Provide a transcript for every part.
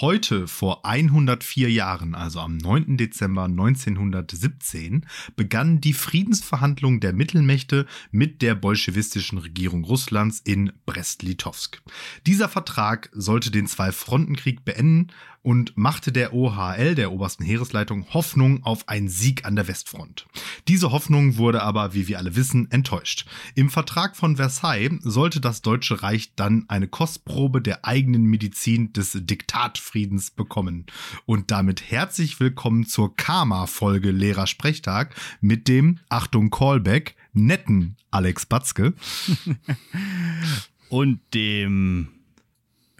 Heute, vor 104 Jahren, also am 9. Dezember 1917, begannen die Friedensverhandlungen der Mittelmächte mit der bolschewistischen Regierung Russlands in Brest-Litovsk. Dieser Vertrag sollte den Zwei-Frontenkrieg beenden und machte der OHL, der obersten Heeresleitung, Hoffnung auf einen Sieg an der Westfront. Diese Hoffnung wurde aber, wie wir alle wissen, enttäuscht. Im Vertrag von Versailles sollte das Deutsche Reich dann eine Kostprobe der eigenen Medizin des Diktatfriedens bekommen. Und damit herzlich willkommen zur Karma-Folge Lehrer-Sprechtag mit dem, Achtung Callback, netten Alex Batzke. Und dem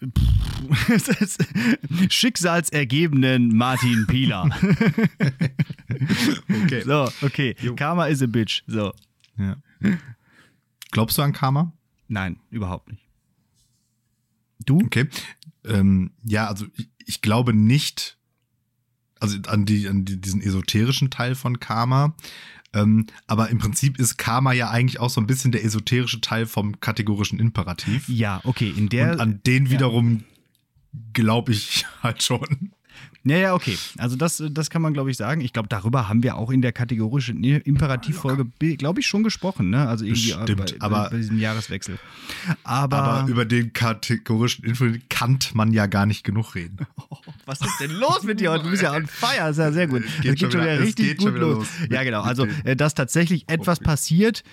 Schicksalsergebenen Martin Pieler. okay. So, okay. Jo. Karma is a bitch. So. Ja. Glaubst du an Karma? Nein, überhaupt nicht. Du? Okay. Ähm, ja, also ich, ich, glaube nicht, also an, die, an die, diesen esoterischen Teil von Karma. Ähm, aber im Prinzip ist Karma ja eigentlich auch so ein bisschen der esoterische Teil vom kategorischen Imperativ. Ja, okay. In der, Und an den wiederum ja. glaube ich halt schon. Ja, ja, okay. Also das, das kann man, glaube ich, sagen. Ich glaube, darüber haben wir auch in der kategorischen Imperativfolge, glaube ich, schon gesprochen, ne? Also irgendwie Stimmt, bei, aber, bei diesem Jahreswechsel. Aber, aber über den kategorischen Imperativ kann man ja gar nicht genug reden. Oh, was ist denn los mit dir heute? Du bist ja on fire, ist ja sehr gut. Es geht, geht schon wieder, richtig gut los. los. Ja, genau. Also, äh, dass tatsächlich etwas passiert,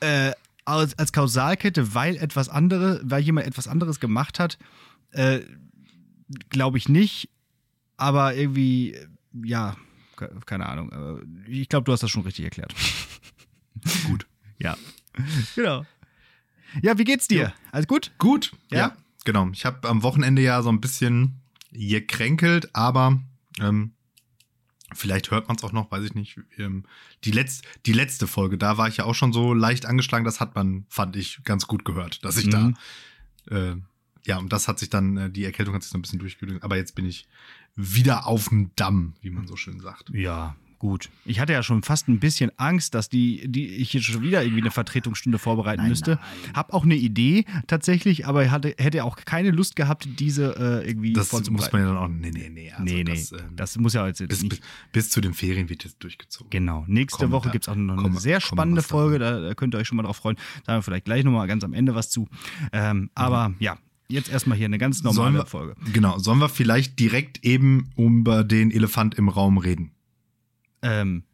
äh, als, als Kausalkette, weil etwas andere, weil jemand etwas anderes gemacht hat, äh, glaube ich nicht aber irgendwie, ja, keine Ahnung. Ich glaube, du hast das schon richtig erklärt. Gut. Ja. Genau. Ja, wie geht's dir? Ja. Alles gut? Gut. Ja, ja genau. Ich habe am Wochenende ja so ein bisschen gekränkelt, aber ähm, vielleicht hört man es auch noch, weiß ich nicht. Ähm, die, Letz-, die letzte Folge, da war ich ja auch schon so leicht angeschlagen. Das hat man, fand ich, ganz gut gehört, dass ich mhm. da äh, ja, und das hat sich dann, äh, die Erkältung hat sich so ein bisschen durchgelöst. Aber jetzt bin ich wieder auf dem Damm, wie man so schön sagt. Ja, gut. Ich hatte ja schon fast ein bisschen Angst, dass die, die ich hier schon wieder irgendwie eine Vertretungsstunde vorbereiten nein, müsste. Nein. Hab auch eine Idee tatsächlich, aber hatte, hätte auch keine Lust gehabt, diese äh, irgendwie das muss man ja dann auch. Nee, nee, nee. Also nee, nee. Das, ähm, das, muss ja jetzt bis, nicht. Bis zu den Ferien wird jetzt durchgezogen. Genau. Nächste komm, Woche gibt es auch noch komm, eine sehr spannende Folge. Da, da, könnt ihr euch schon mal drauf freuen. Da haben wir vielleicht gleich nochmal ganz am Ende was zu. Ähm, mhm. Aber ja, jetzt erstmal hier eine ganz normale wir, Folge. Genau. Sollen wir vielleicht direkt eben über den Elefant im Raum reden? Ähm,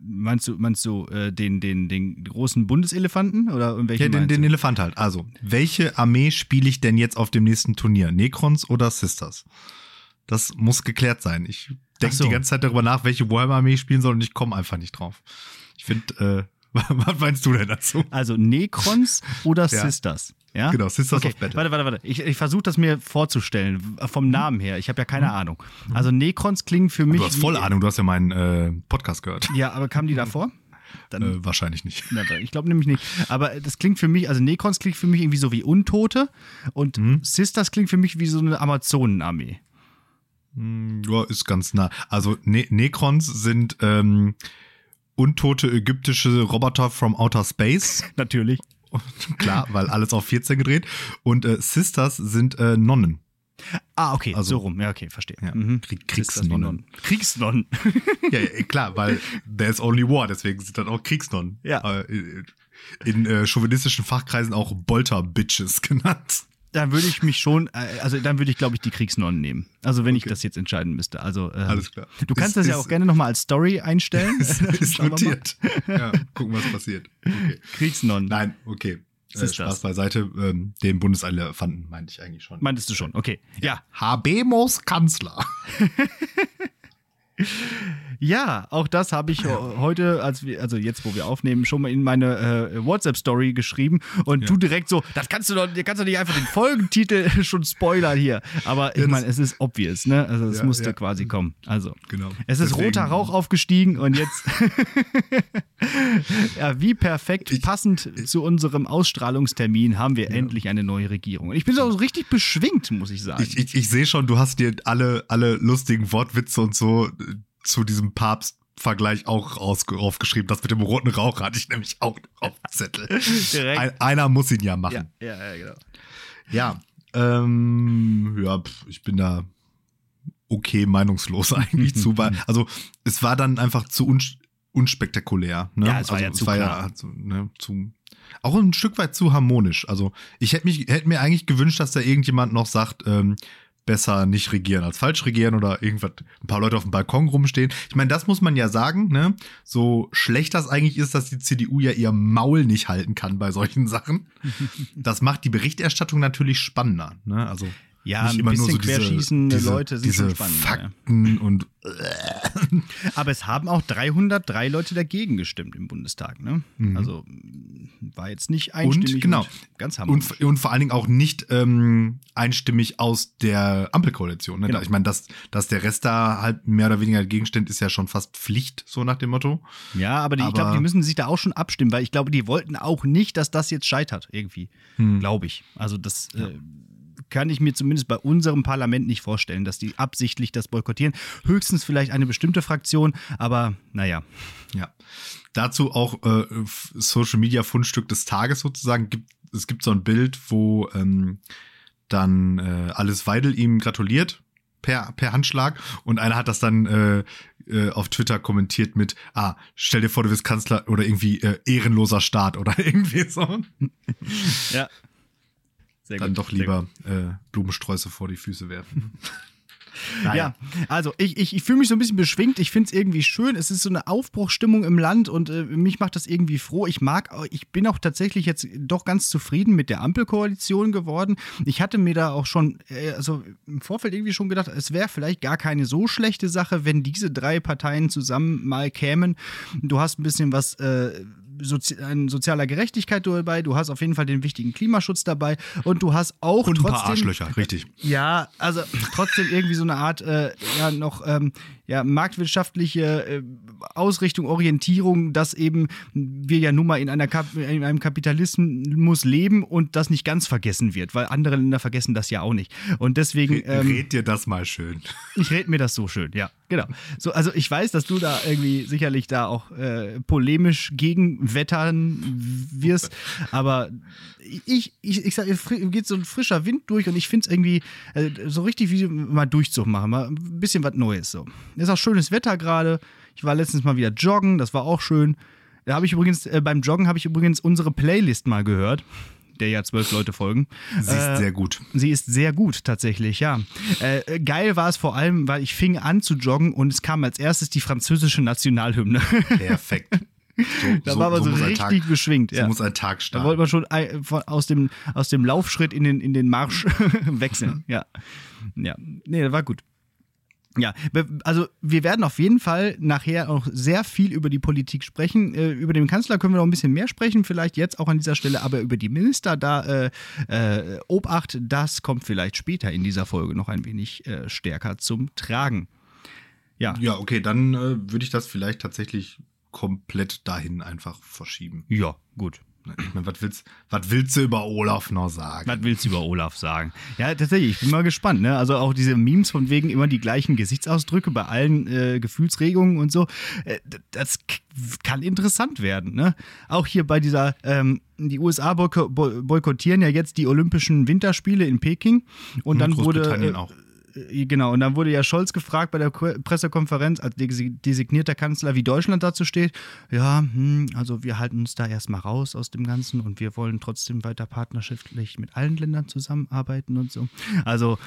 meinst du, meinst du äh, den, den, den großen Bundeselefanten oder welchen? Ja, den, den Elefant halt. Also, welche Armee spiele ich denn jetzt auf dem nächsten Turnier? Necrons oder Sisters? Das muss geklärt sein. Ich denke so. die ganze Zeit darüber nach, welche Warhammer-Armee ich spielen soll und ich komme einfach nicht drauf. Ich finde, äh, Was meinst du denn dazu? Also Necrons oder ja. Sisters? Ja? Genau, Sisters okay. of Battle. Warte, warte, warte. Ich, ich versuche das mir vorzustellen, vom Namen her. Ich habe ja keine mhm. Ahnung. Also Necrons klingen für mich. Du hast voll Ahnung, du hast ja meinen äh, Podcast gehört. Ja, aber kamen die davor? Dann, äh, wahrscheinlich nicht. Na, ich glaube nämlich nicht. Aber das klingt für mich, also Necrons klingt für mich irgendwie so wie Untote und mhm. Sisters klingt für mich wie so eine Amazonenarmee. Hm, ja, ist ganz nah. Also ne Necrons sind ähm, untote ägyptische Roboter from Outer Space. Natürlich. Klar, weil alles auf 14 gedreht. Und äh, Sisters sind äh, Nonnen. Ah, okay, also, so rum. Ja, okay, verstehe. Ja. Mhm. Krieg, Kriegsnonnen. Kriegsnonnen. ja, ja, klar, weil there's only war, deswegen sind dann auch Kriegsnonnen. Ja. Äh, in äh, chauvinistischen Fachkreisen auch Bolter-Bitches genannt dann würde ich mich schon, äh, also dann würde ich, glaube ich, die Kriegsnonnen nehmen. Also wenn okay. ich das jetzt entscheiden müsste. Also äh, alles klar. Du kannst ist, das ja auch gerne nochmal als Story einstellen. ist, ist notiert. ja, gucken, was passiert. Okay. Kriegsnonnen. Nein, okay. Äh, Spaß das? beiseite. Ähm, den Bundeselefanten meinte ich eigentlich schon. Meintest du schon, okay. Ja. ja. Habemos Kanzler. Ja, auch das habe ich heute, als wir, also jetzt, wo wir aufnehmen, schon mal in meine äh, WhatsApp-Story geschrieben. Und ja. du direkt so, das kannst du doch, kannst du nicht einfach den Folgentitel schon spoilern hier. Aber ich meine, es ist obvious, ne? Also es ja, musste quasi kommen. Also, genau. es ist Deswegen. roter Rauch aufgestiegen und jetzt, ja, wie perfekt, ich, passend ich, zu unserem Ausstrahlungstermin haben wir endlich eine neue Regierung. Und ich bin so richtig beschwingt, muss ich sagen. Ich, ich, ich sehe schon, du hast dir alle, alle lustigen Wortwitze und so zu diesem Papst-Vergleich auch aufgeschrieben. Das mit dem roten Rauch hatte ich nämlich auch auf Zettel. Ein, einer muss ihn ja machen. Ja, ja, ja genau. Ja, ähm, ja, ich bin da okay meinungslos eigentlich zu, weil, also es war dann einfach zu un unspektakulär. Ne? Ja, es war also, ja zu war ja also, ne, zu, auch ein Stück weit zu harmonisch. Also ich hätte mich, hätte mir eigentlich gewünscht, dass da irgendjemand noch sagt, ähm, besser nicht regieren als falsch regieren oder irgendwas, ein paar Leute auf dem Balkon rumstehen. Ich meine, das muss man ja sagen, ne? So schlecht das eigentlich ist, dass die CDU ja ihr Maul nicht halten kann bei solchen Sachen. Das macht die Berichterstattung natürlich spannender, ne? Also Ja, nicht ein immer nur bisschen so diese, querschießende diese, Leute sind diese spannend. Ja. Fakten und Aber es haben auch 303 Leute dagegen gestimmt im Bundestag. Ne? Mhm. Also war jetzt nicht einstimmig und genau ganz harmonisch. und, und vor allen Dingen auch nicht ähm, einstimmig aus der Ampelkoalition. Ne? Genau. Ich meine, dass, dass der Rest da halt mehr oder weniger dagegen stimmt, ist ja schon fast Pflicht, so nach dem Motto. ja, aber, die, ich aber- glaube, die müssen sich da auch schon abstimmen, weil ich glaube, die wollten auch nicht, dass das jetzt scheitert irgendwie. Hm. Glaube ich. Also das äh, kann ich mir zumindest bei unserem Parlament nicht vorstellen, dass die absichtlich das boykottieren. Höchstens vielleicht eine bestimmte Fraktion, aber naja. Ja. Dazu auch äh, Social Media Fundstück des Tages sozusagen. Gibt, es gibt so ein Bild, wo ähm, dann äh, Alice Weidel ihm gratuliert per, per Handschlag und einer hat das dann äh, äh, auf Twitter kommentiert mit, ah, stell dir vor, du bist Kanzler oder irgendwie äh, ehrenloser Staat oder irgendwie so. Ja. Sehr Dann doch lieber äh, Blumensträuße vor die Füße werfen. Ja, also ich, ich, ich fühle mich so ein bisschen beschwingt. Ich finde es irgendwie schön. Es ist so eine Aufbruchstimmung im Land und äh, mich macht das irgendwie froh. Ich mag, ich bin auch tatsächlich jetzt doch ganz zufrieden mit der Ampelkoalition geworden. Ich hatte mir da auch schon, äh, also im Vorfeld irgendwie schon gedacht, es wäre vielleicht gar keine so schlechte Sache, wenn diese drei Parteien zusammen mal kämen. Du hast ein bisschen was. Äh, Sozi an sozialer Gerechtigkeit dabei, du hast auf jeden Fall den wichtigen Klimaschutz dabei und du hast auch Und ein trotzdem paar Arschlöcher, richtig. ja, also trotzdem irgendwie so eine Art, äh, ja, noch ähm, ja, marktwirtschaftliche äh, Ausrichtung, Orientierung, dass eben wir ja nun mal in, einer Kap in einem Kapitalismus leben und das nicht ganz vergessen wird, weil andere Länder vergessen das ja auch nicht. Und deswegen. Ähm, Red dir das mal schön. ich rede mir das so schön, ja, genau. So, also ich weiß, dass du da irgendwie sicherlich da auch äh, polemisch gegenwettern wirst, aber ich, ich, ich sage, geht so ein frischer Wind durch und ich finde es irgendwie äh, so richtig wie mal Durchzug machen, mal ein bisschen was Neues so. Ist auch schönes Wetter gerade. Ich war letztens mal wieder joggen, das war auch schön. Da habe ich übrigens, äh, beim Joggen habe ich übrigens unsere Playlist mal gehört, der ja zwölf Leute folgen. Sie ist sehr gut. Sie ist sehr gut, tatsächlich, ja. Äh, geil war es vor allem, weil ich fing an zu joggen und es kam als erstes die französische Nationalhymne. Perfekt. So, da war man so, ein richtig Tag, beschwingt. So Ja. muss ein Tag Da starten. wollte man schon aus dem, aus dem Laufschritt in den, in den Marsch wechseln. Ja. Ja. Nee, das war gut. Ja, also wir werden auf jeden Fall nachher auch sehr viel über die Politik sprechen. Äh, über den Kanzler können wir noch ein bisschen mehr sprechen, vielleicht jetzt auch an dieser Stelle, aber über die Minister, da äh, äh, Obacht, das kommt vielleicht später in dieser Folge noch ein wenig äh, stärker zum Tragen. Ja, Ja, okay, dann äh, würde ich das vielleicht tatsächlich komplett dahin einfach verschieben. ja, gut. Ich meine, was willst, was willst du über Olaf noch sagen? Was willst du über Olaf sagen? Ja, tatsächlich, ich bin mal gespannt. Ne? Also auch diese Memes von wegen immer die gleichen Gesichtsausdrücke bei allen äh, Gefühlsregungen und so. Äh, das kann interessant werden. Ne? Auch hier bei dieser, ähm, die USA boyko boy- boykottieren ja jetzt die Olympischen Winterspiele in Peking. Und dann wurde. Großbritannien Äh, auch. Äh, Genau, und dann wurde ja Scholz gefragt bei der Ko- Pressekonferenz als desi- designierter Kanzler, wie Deutschland dazu steht. Ja, hm, also wir halten uns da erstmal raus aus dem Ganzen und wir wollen trotzdem weiter partnerschaftlich mit allen Ländern zusammenarbeiten und so. Also,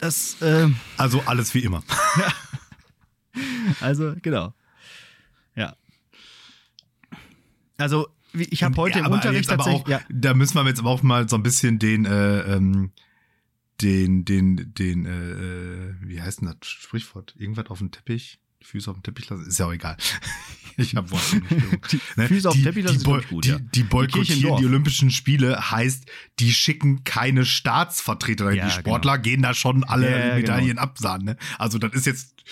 das, äh, Also alles wie immer. also, genau. Ja. Also, ich habe heute Ja, im aber Unterricht tatsächlich. auch, ja, Da müssen wir jetzt aber auch mal so ein bisschen den, äh, ähm, den, den, den, äh, wie heißt denn das Sprichwort? Irgendwas auf dem Teppich? Die Füße auf dem Teppich lassen? Ist ja auch egal. Ich habe Wortfindungsstörung. Ne? Füße auf dem Teppich lassen die, boy- gut, die, ja. die boykottieren die Olympischen Spiele, heißt, die schicken keine Staatsvertreter. Ja, die Sportler gehen da schon alle Ja, ja, Medaillen absahen. Ne? Also das ist jetzt,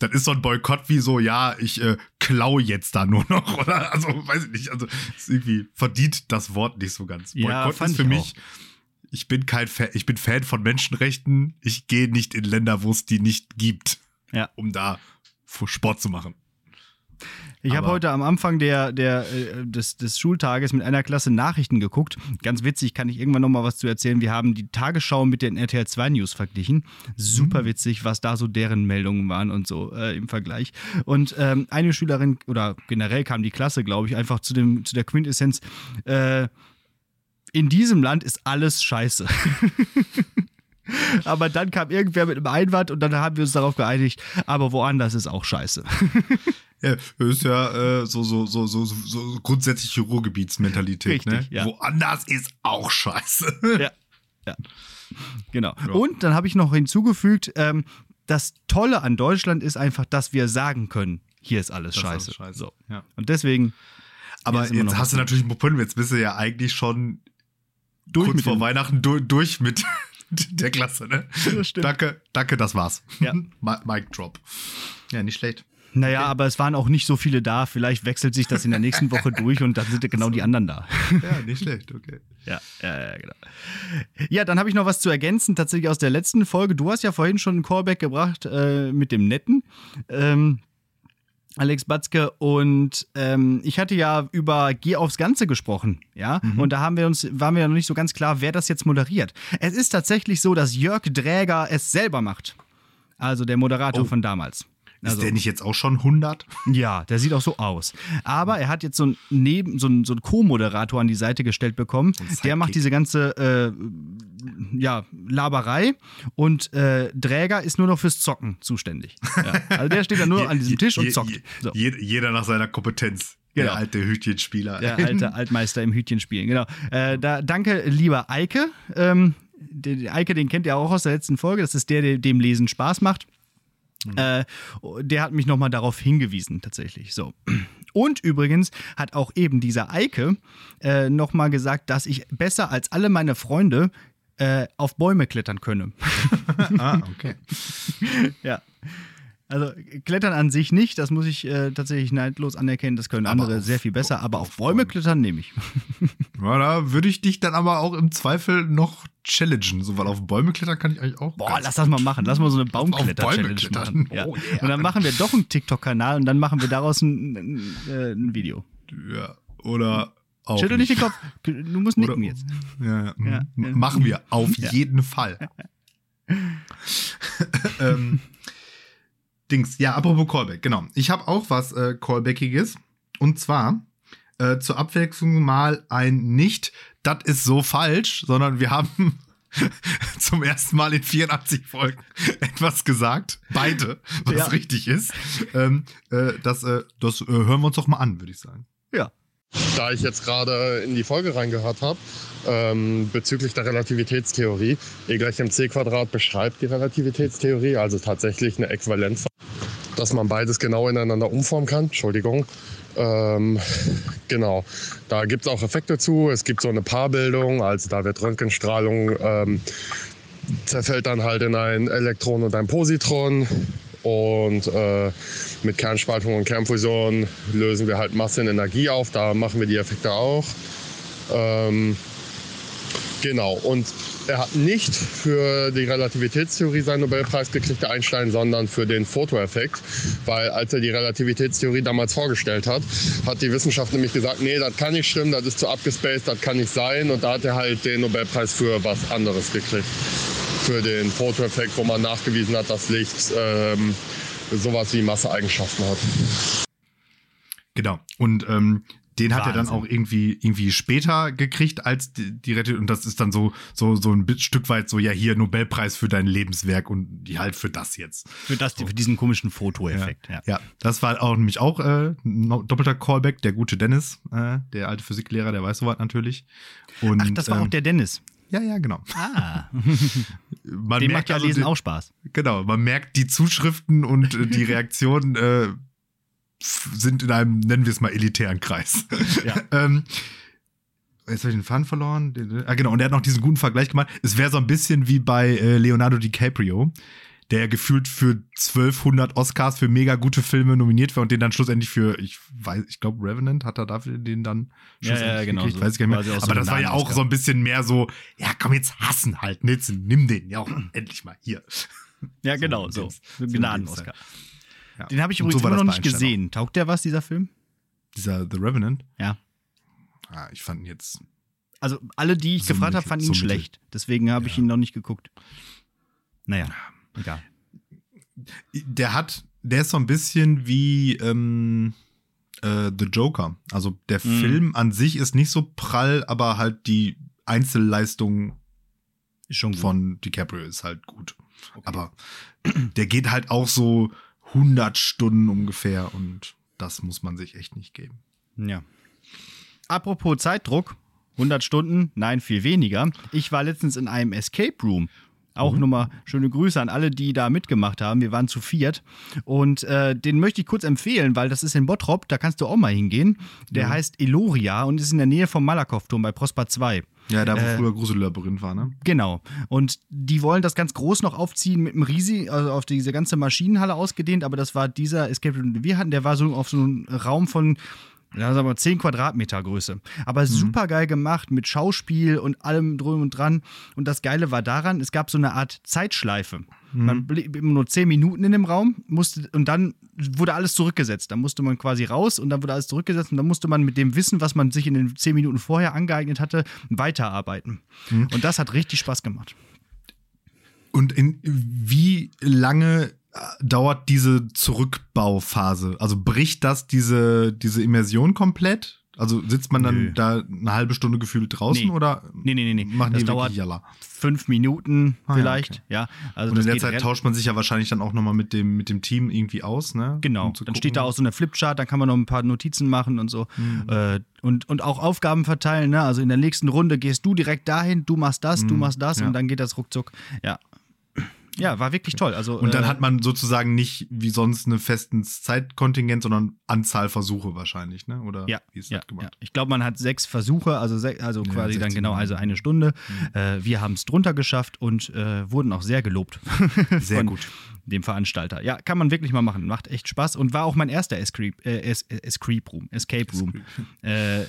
das ist so ein Boykott wie so, ja, ich äh, klau jetzt da nur noch. Oder also, weiß ich nicht. Also irgendwie verdient das Wort nicht so ganz. Ja, Boykott fand ist für ich mich. Ich bin kein Fan, ich bin Fan von Menschenrechten. Ich gehe nicht in Länder, wo es die nicht gibt, Ja. um da Sport zu machen. Ich habe heute am Anfang der, der, äh, des, des Schultages mit einer Klasse Nachrichten geguckt. Ganz witzig, kann ich irgendwann noch mal was zu erzählen. Wir haben die Tagesschau mit den RTL 2 News verglichen. Super mhm. witzig, was da so deren Meldungen waren und so äh, im Vergleich. Und ähm, eine Schülerin, oder generell kam die Klasse, glaube ich, einfach zu, dem, zu der Quintessenz, äh, in diesem Land ist alles scheiße. aber dann kam irgendwer mit einem Einwand und dann haben wir uns darauf geeinigt, aber woanders ist auch scheiße. Ja, das ist ja äh, so, so, so, so, so grundsätzliche Ruhrgebietsmentalität. Richtig, ne? Ja. Woanders ist auch scheiße. Ja. ja. Genau. Ja. Und dann habe ich noch hinzugefügt, ähm, das Tolle an Deutschland ist einfach, dass wir sagen können, hier ist alles das scheiße. Ist alles scheiße. So. Ja. Und deswegen. Aber jetzt hast du natürlich einen Punkt, jetzt bist du ja eigentlich schon durch kurz vor Weihnachten durch, durch mit der Klasse, ne? Das stimmt. Danke, danke, das war's. Ja. Mic Drop. Ja, nicht schlecht. Naja, okay. aber es waren auch nicht so viele da. Vielleicht wechselt sich das in der nächsten Woche durch und dann sind genau die anderen da. Ja, nicht schlecht, okay. Ja, ja, ja, genau. Ja, dann habe ich noch was zu ergänzen, tatsächlich aus der letzten Folge. Du hast ja vorhin schon einen Callback gebracht äh, mit dem Netten. Ähm, Alex Batzke und ähm, ich hatte ja über Geh aufs Ganze gesprochen, ja, mhm. und da haben wir uns, waren wir ja noch nicht so ganz klar, wer das jetzt moderiert. Es ist tatsächlich so, dass Jörg Dräger es selber macht. Also der Moderator oh. von damals. Also, ist der nicht jetzt auch schon 100? Ja, der sieht auch so aus. Aber er hat jetzt so einen, so einen, so einen Co-Moderator an die Seite gestellt bekommen. Der macht diese ganze äh, ja, Laberei und äh, Dräger ist nur noch fürs Zocken zuständig. Ja. Also der steht da nur an diesem Tisch und zockt. So. Jeder nach seiner Kompetenz. Genau. Der alte Hütchenspieler. Der alte Altmeister im Hütchenspielen, genau. Äh, da, danke, lieber Eike. Ähm, den, Eike, den kennt ihr auch aus der letzten Folge. Das ist der, der dem Lesen Spaß macht. Mhm. Äh, der hat mich nochmal darauf hingewiesen, tatsächlich. So. Und übrigens hat auch eben dieser Eike äh, nochmal gesagt, dass ich besser als alle meine Freunde äh, auf Bäume klettern könne. ah, okay. ja. Also Klettern an sich nicht, das muss ich äh, tatsächlich neidlos anerkennen, das können aber andere auf, sehr viel besser, aber auf, Bäume klettern nehme ich. ja, da würde ich dich dann aber auch im Zweifel noch challengen, so, weil auf Bäume klettern kann ich eigentlich auch. Boah, lass das mal machen, lass mal so eine Baumkletter-Challenge machen. Ja. Oh, yeah. Und dann machen wir doch einen TikTok-Kanal und dann machen wir daraus ein, ein, äh, ein Video. Ja, oder auch Schüttel nicht den Kopf, du musst nicken oder, jetzt. Ja, ja. ja, Machen wir, auf jeden Fall. ähm, Dings, ja, apropos Callback, genau. Ich habe auch was äh, Callbackiges. Und zwar äh, zur Abwechslung mal ein nicht, das ist so falsch, sondern wir haben zum ersten Mal in 84 Folgen etwas gesagt. Beide, was ja. richtig ist. Ähm, äh, das äh, das äh, hören wir uns doch mal an, würde ich sagen. Ja. Da ich jetzt gerade in die Folge reingehört habe, ähm, bezüglich der Relativitätstheorie, E gleich mc Quadrat beschreibt die Relativitätstheorie, also tatsächlich eine Äquivalenz, dass man beides genau ineinander umformen kann. Entschuldigung. Ähm, genau, da gibt es auch Effekte zu. Es gibt so eine Paarbildung, also da wird Röntgenstrahlung ähm, zerfällt dann halt in ein Elektron und ein Positron. Und äh, mit Kernspaltung und Kernfusion lösen wir halt Masse und Energie auf. Da machen wir die Effekte auch. Ähm, genau. Und er hat nicht für die Relativitätstheorie seinen Nobelpreis gekriegt, der Einstein, sondern für den Fotoeffekt. Weil als er die Relativitätstheorie damals vorgestellt hat, hat die Wissenschaft nämlich gesagt, nee, das kann nicht stimmen, das ist zu abgespaced, das kann nicht sein. Und da hat er halt den Nobelpreis für was anderes gekriegt für den Fotoeffekt, wo man nachgewiesen hat, dass Licht ähm, sowas wie Masseeigenschaften hat. Genau. Und ähm, den hat er dann auch irgendwie irgendwie später gekriegt als die, die Rettung und das ist dann so so so ein Stück weit so ja hier Nobelpreis für dein Lebenswerk und die halt für das jetzt für das so. für diesen komischen Fotoeffekt ja. ja. ja das war auch nämlich auch äh, doppelter Callback der gute Dennis äh, der alte Physiklehrer der weiß sowas natürlich und, Ach das war äh, auch der Dennis ja, ja, genau. Ah. man Dem macht ja also Lesen die, auch Spaß. Genau, man merkt die Zuschriften und äh, die Reaktionen äh, sind in einem, nennen wir es mal, elitären Kreis. Ja. ähm, Jetzt habe ich den Faden verloren. Ah, genau. Und er hat noch diesen guten Vergleich gemacht. Es wäre so ein bisschen wie bei äh, Leonardo DiCaprio der gefühlt für 1200 Oscars für mega gute Filme nominiert war und den dann schlussendlich für, ich weiß, ich glaube, Revenant hat er dafür den dann schlussendlich ja, ja, genau, gekriegt, so weiß ich gar nicht mehr. Aber das war ja auch so ein bisschen mehr so, ja, komm jetzt hassen halt, Nitzen, nimm den, ja auch endlich mal hier. Ja, genau, so. so. Gnaden-Oscar. Ja. Den habe ich übrigens so immer noch nicht gesehen. Taugt der was, dieser Film? Dieser The Revenant? Ja. Ah, ich fand ihn jetzt. Also alle, die ich so gefragt habe, fanden ihn so schlecht. Deswegen habe ja. ich ihn noch nicht geguckt. Naja, egal. Der hat, der ist so ein bisschen wie ähm, äh, The Joker. Also der mhm. Film an sich ist nicht so prall, aber halt die Einzelleistung von DiCaprio ist halt gut. Okay. Aber der geht halt auch so 100 Stunden ungefähr und das muss man sich echt nicht geben. Ja. Apropos Zeitdruck, 100 Stunden, nein, viel weniger. Ich war letztens in einem Escape Room. Auch mhm. nochmal schöne Grüße an alle, die da mitgemacht haben. Wir waren zu viert. Und äh, den möchte ich kurz empfehlen, weil das ist in Bottrop, da kannst du auch mal hingehen. Der mhm. heißt Eloria und ist in der Nähe vom Malakow-Turm bei Prosper 2. Ja, da wo äh, früher Grusellabyrinth war, ne? Genau. Und die wollen das ganz groß noch aufziehen mit einem riesigen, also auf diese ganze Maschinenhalle ausgedehnt, aber das war dieser Escape Room, den wir hatten, der war so auf so einem Raum von ja, sagen wir 10 Quadratmeter Größe. Aber mhm. super geil gemacht mit Schauspiel und allem drum und dran. Und das Geile war daran, es gab so eine Art Zeitschleife. Mhm. Man blieb immer nur 10 Minuten in dem Raum musste, und dann wurde alles zurückgesetzt. Da musste man quasi raus und dann wurde alles zurückgesetzt und dann musste man mit dem Wissen, was man sich in den 10 Minuten vorher angeeignet hatte, weiterarbeiten. Mhm. Und das hat richtig Spaß gemacht. Und in wie lange dauert diese Zurückbauphase? Also bricht das diese, diese Immersion komplett? Also sitzt man dann Nö. da eine halbe Stunde gefühlt draußen nee. oder nee, nee, nee, nee. machen das die dauert Jalla? fünf Minuten ah, vielleicht, ja, okay. ja. Also Und in der Zeit tauscht man sich ja wahrscheinlich dann auch nochmal mit dem, mit dem Team irgendwie aus, ne? Genau, um dann steht da auch so eine Flipchart, dann kann man noch ein paar Notizen machen und so. Mhm. Äh, und, und auch Aufgaben verteilen, ne? Also in der nächsten Runde gehst du direkt dahin, du machst das, mhm. du machst das ja. und dann geht das ruckzuck. Ja, ja, war wirklich toll. Also, und dann äh, hat man sozusagen nicht wie sonst eine festen Zeitkontingent, sondern Anzahl Versuche wahrscheinlich, ne? Oder ja, wie ist ja, das gemacht? Ja. Ich glaube, man hat sechs Versuche, also, also ja, quasi dann genau, also eine Stunde. Mhm. Äh, wir haben es drunter geschafft und äh, wurden auch sehr gelobt. sehr gut. Dem Veranstalter. Ja, kann man wirklich mal machen. Macht echt Spaß und war auch mein erster Escape, äh, Escape Room. Escape Room. Äh, äh,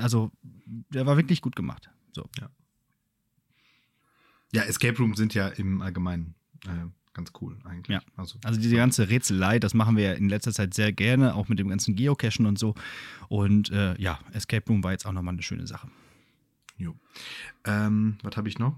also, der war wirklich gut gemacht. So. Ja. Ja, Escape Rooms sind ja im Allgemeinen äh, ganz cool eigentlich. Ja. Also, also diese ganze Rätselei, das machen wir ja in letzter Zeit sehr gerne, auch mit dem ganzen Geocachen und so. Und äh, ja, Escape Room war jetzt auch nochmal eine schöne Sache. Jo. Ähm, was habe ich noch?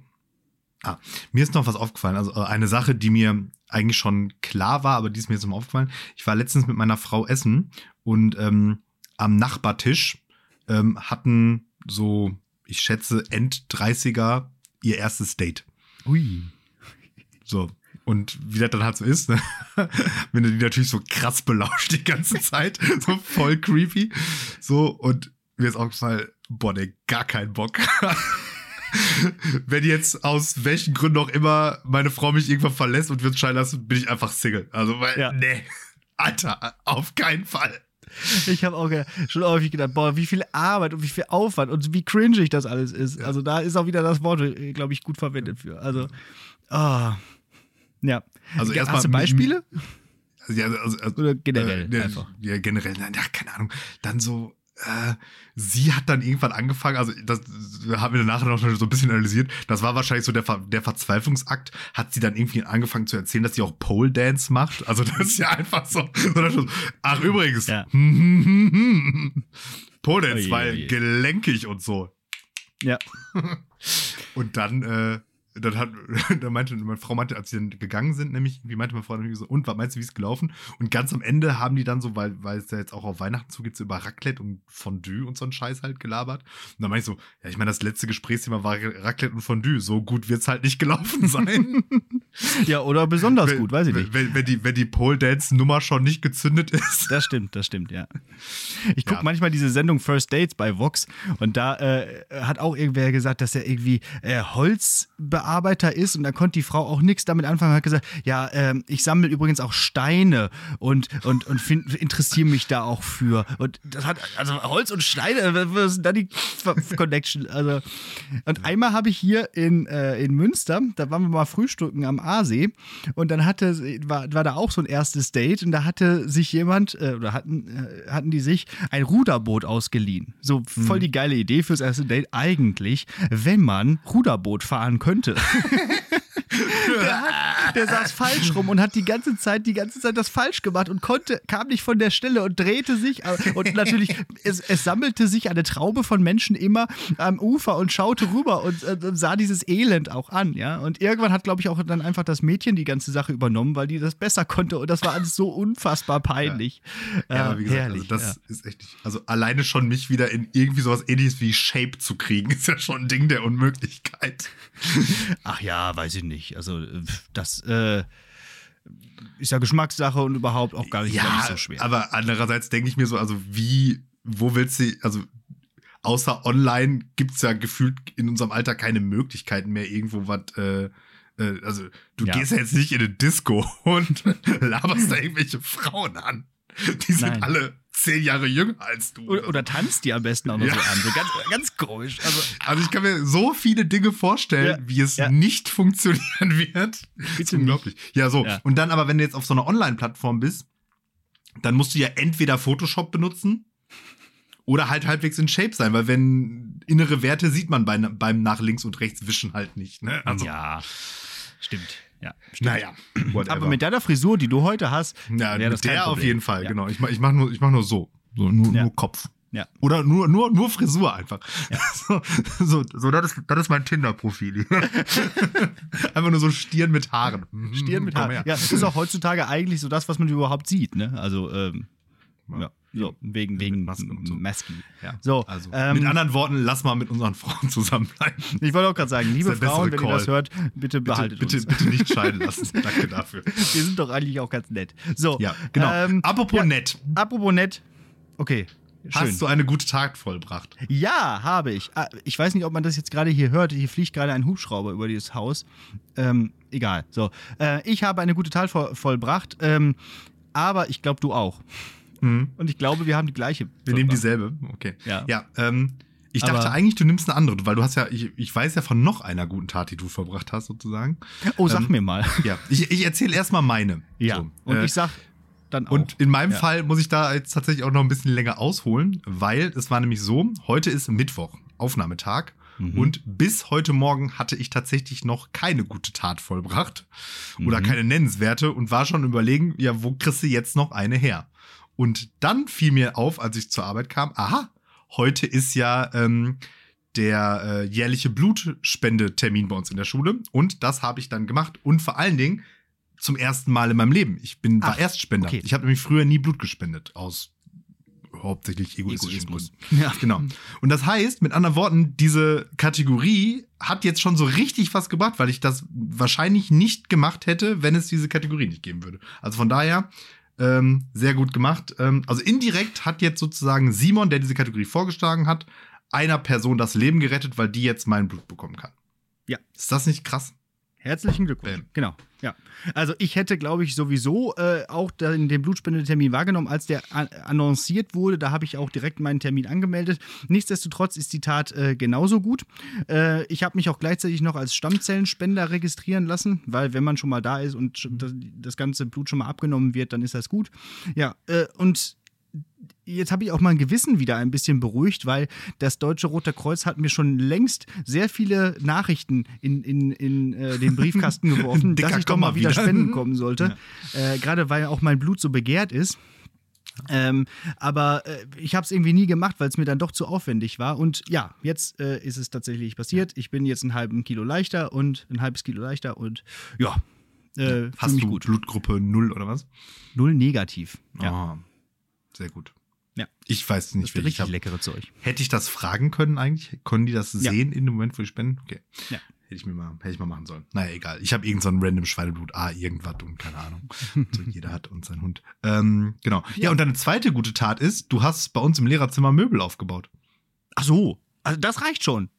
Ah, mir ist noch was aufgefallen. Also äh, eine Sache, die mir eigentlich schon klar war, aber die ist mir jetzt noch aufgefallen. Ich war letztens mit meiner Frau essen und ähm, am Nachbartisch ähm, hatten so, ich schätze, End-30er ihr erstes Date. Ui. So. Und wie das dann halt so ist, ne? wenn du die natürlich so krass belauscht die ganze Zeit, so voll creepy. So, und mir ist auch gefallen, boah, ne, gar keinen Bock. wenn jetzt aus welchen Gründen auch immer meine Frau mich irgendwann verlässt und wird scheiden lassen, bin ich einfach Single. Also, weil, ja. nee, Alter, auf keinen Fall. Ich habe auch schon häufig gedacht, boah, wie viel Arbeit und wie viel Aufwand und wie cringy das alles ist. Also da ist auch wieder das Wort, äh, glaube ich, gut verwendet für. Also, oh. ja. Also Hast du Beispiele? Ja, also, also, Oder generell äh, einfach? Ja, generell, ja, keine Ahnung. Dann so, äh, sie hat dann irgendwann angefangen, also das haben wir danach noch so ein bisschen analysiert, das war wahrscheinlich so der, Ver der Verzweiflungsakt, hat sie dann irgendwie angefangen zu erzählen, dass sie auch Pole Dance macht. Also das ist ja einfach so. ach übrigens, ja. Pole Dance, oje, weil oje. gelenkig und so. Ja. und dann äh, dann hat, da meinte meine Frau meinte, als sie dann gegangen sind, nämlich, wie meinte meine Frau dann so, und was meinst du, wie ist gelaufen? Und ganz am Ende haben die dann so, weil, weil es ja jetzt auch auf Weihnachten zugeht, so über Raclette und Fondue und so ein Scheiß halt gelabert. Und dann meinte ich so, ja, ich meine, das letzte Gesprächsthema war Raclette und Fondue. So gut wird es halt nicht gelaufen sein. ja, oder besonders wenn, gut, weiß ich nicht. Wenn, wenn die, wenn die Pole Dance Nummer schon nicht gezündet ist. Das stimmt, das stimmt, ja. Ich gucke ja. manchmal diese Sendung First Dates bei Vox und da äh, hat auch irgendwer gesagt, dass er irgendwie äh, Holz Bearbeiter ist und da konnte die Frau auch nichts damit anfangen. Hat gesagt, ja, ähm, ich sammle übrigens auch Steine und, und, und interessiere mich da auch für. Und das hat, also Holz und Steine, was ist da die Connection? Also, und einmal habe ich hier in, äh, in Münster, da waren wir mal frühstücken am Aasee und dann hatte, war, war da auch so ein erstes Date und da hatte sich jemand, äh, oder hatten, äh, hatten die sich ein Ruderboot ausgeliehen. So voll mhm. die geile Idee fürs erste Date eigentlich, wenn man Ruderboot fahren könnte. って。Der, saß falsch rum und hat die ganze Zeit, die ganze Zeit das falsch gemacht und konnte, kam nicht von der Stelle und drehte sich. Und natürlich, es, es sammelte sich eine Traube von Menschen immer am Ufer und schaute rüber und, äh, sah dieses Elend auch an, ja. Und irgendwann hat, glaube ich, auch dann einfach das Mädchen die ganze Sache übernommen, weil die das besser konnte. Und das war alles so unfassbar peinlich. Ja, ja aber wie gesagt, herrlich, also das ja. ist echt nicht. Also alleine schon mich wieder in irgendwie sowas ähnliches wie Shape zu kriegen, ist ja schon ein Ding der Unmöglichkeit. Ach ja, weiß ich nicht. Also das äh, ist ja Geschmackssache und überhaupt auch gar nicht, ja, gar nicht so schwer. Aber andererseits denke ich mir so, also wie, wo willst du, also außer online gibt es ja gefühlt in unserem Alter keine Möglichkeiten mehr, irgendwo was, äh, äh, also du ja. gehst ja jetzt nicht in eine Disco und laberst da irgendwelche Frauen an. Die sind Nein. alle zehn Jahre jünger als du. Oder, oder tanzt die am besten auch noch ja. so an. So ganz, ganz komisch. Also, also ich kann mir so viele Dinge vorstellen, ja. wie es ja. nicht funktionieren wird. Bitte unglaublich. Nicht. Ja, so. Und dann aber, wenn du jetzt auf so einer Online-Plattform bist, dann musst du ja entweder Photoshop benutzen oder halt halbwegs in Shape sein, weil wenn innere Werte sieht man bei, beim nach links und rechts wischen halt nicht. Ne? Also, ja, stimmt. Ja, stimmt. Naja, whatever. aber mit deiner Frisur, die du heute hast, ja, mit das der auf jeden Fall, ja. genau. Ich, ich mache nur, mach nur so, so nur, ja. nur Kopf. Ja. Oder nur, nur, nur Frisur einfach. Ja. So, so, so, das, ist, das ist mein Tinder-Profil. einfach nur so Stirn mit Haaren. Mhm. Stirn mit Haaren. Ja, das ist auch heutzutage eigentlich so das, was man überhaupt sieht. Ne? Also, ähm, ja. So, wegen, wegen Masken und so. Maski. Ja. So, also, ähm, mit anderen Worten, lass mal mit unseren Frauen zusammenbleiben. Ich wollte auch gerade sagen, liebe Frauen, wenn Call. ihr das hört, bitte behaltet bitte, uns. Bitte, bitte nicht scheiden lassen. Danke dafür. Wir sind doch eigentlich auch ganz nett. So, ja, genau. Ähm, apropos ja, nett. Apropos nett. Okay. Schön. Hast du eine gute Tat vollbracht? Ja, habe ich. Ah, ich weiß nicht, ob man das jetzt gerade hier hört. Hier fliegt gerade ein Hubschrauber über dieses Haus. Ähm, egal. So, äh, ich habe eine gute Tat vollbracht. Ähm, aber ich glaube, du auch. Mhm. Und ich glaube, wir haben die gleiche. Wir nehmen dieselbe. Okay. Ja. Ja. Ähm, ich dachte Aber eigentlich, du nimmst eine andere, weil du hast ja, ich, ich weiß ja von noch einer guten Tat, die du verbracht hast, sozusagen. Oh, sag ähm, mir mal. Ja, ich, ich erzähle erstmal meine. Ja. So. Und äh, ich sag dann auch. Und in meinem ja. Fall muss ich da jetzt tatsächlich auch noch ein bisschen länger ausholen, weil es war nämlich so, heute ist Mittwoch, Aufnahmetag. Mhm. Und bis heute Morgen hatte ich tatsächlich noch keine gute Tat vollbracht oder mhm. keine nennenswerte und war schon überlegen, ja, wo kriegst du jetzt noch eine her? Und dann fiel mir auf, als ich zur Arbeit kam, aha, heute ist ja ähm, der äh, jährliche Blutspendetermin bei uns in der Schule. Und das habe ich dann gemacht. Und vor allen Dingen zum ersten Mal in meinem Leben. Ich bin Ach, war Erstspender. Okay. Ich habe nämlich früher nie Blut gespendet aus hauptsächlich egoistischen Egoismus. Gründen. Ja. Genau. Und das heißt, mit anderen Worten, diese Kategorie hat jetzt schon so richtig was gebracht, weil ich das wahrscheinlich nicht gemacht hätte, wenn es diese Kategorie nicht geben würde. Also von daher ähm, sehr gut gemacht. Ähm, also indirekt hat jetzt sozusagen Simon, der diese Kategorie vorgeschlagen hat, einer Person das Leben gerettet, weil die jetzt mein Blut bekommen kann. Ja. Ist das nicht krass? Herzlichen Glückwunsch. Bam. Genau, ja. Also ich hätte, glaube ich, sowieso äh, auch den, den Blutspendetermin wahrgenommen, als der annonciert wurde. Da habe ich auch direkt meinen Termin angemeldet. Nichtsdestotrotz ist die Tat äh, genauso gut. Äh, ich habe mich auch gleichzeitig noch als Stammzellenspender registrieren lassen, weil wenn man schon mal da ist und das, das ganze Blut schon mal abgenommen wird, dann ist das gut. Ja, äh, und jetzt habe ich auch mein Gewissen wieder ein bisschen beruhigt, weil das Deutsche Rote Kreuz hat mir schon längst sehr viele Nachrichten in, in, in äh, den Briefkasten geworfen, dass ich doch mal wieder, wieder spenden kommen sollte. Ja. Äh, Gerade weil auch mein Blut so begehrt ist. Ähm, aber äh, ich habe es irgendwie nie gemacht, weil es mir dann doch zu aufwendig war. Und ja, jetzt äh, ist es tatsächlich passiert. Ich bin jetzt ein halben Kilo leichter und ein halbes Kilo leichter und ja. Äh, Hast du gut. Blutgruppe 0 oder was? 0 negativ. Ja. Oh, sehr gut. Ja. Ich weiß nicht, das ist richtig leckere Zeug. Hätte ich das fragen können eigentlich? Konnten die das ja. sehen in dem Moment, wo ich spenden? Okay. Ja. Hätte ich mir mal, hätte ich mal machen sollen. Naja, egal. Ich habe irgend so ein random Schweineblut, ah, irgendwas und keine Ahnung. so, jeder hat und sein Hund. Ähm, genau. Ja. ja, und deine zweite gute Tat ist, du hast bei uns im Lehrerzimmer Möbel aufgebaut. Ach so. Also das reicht schon.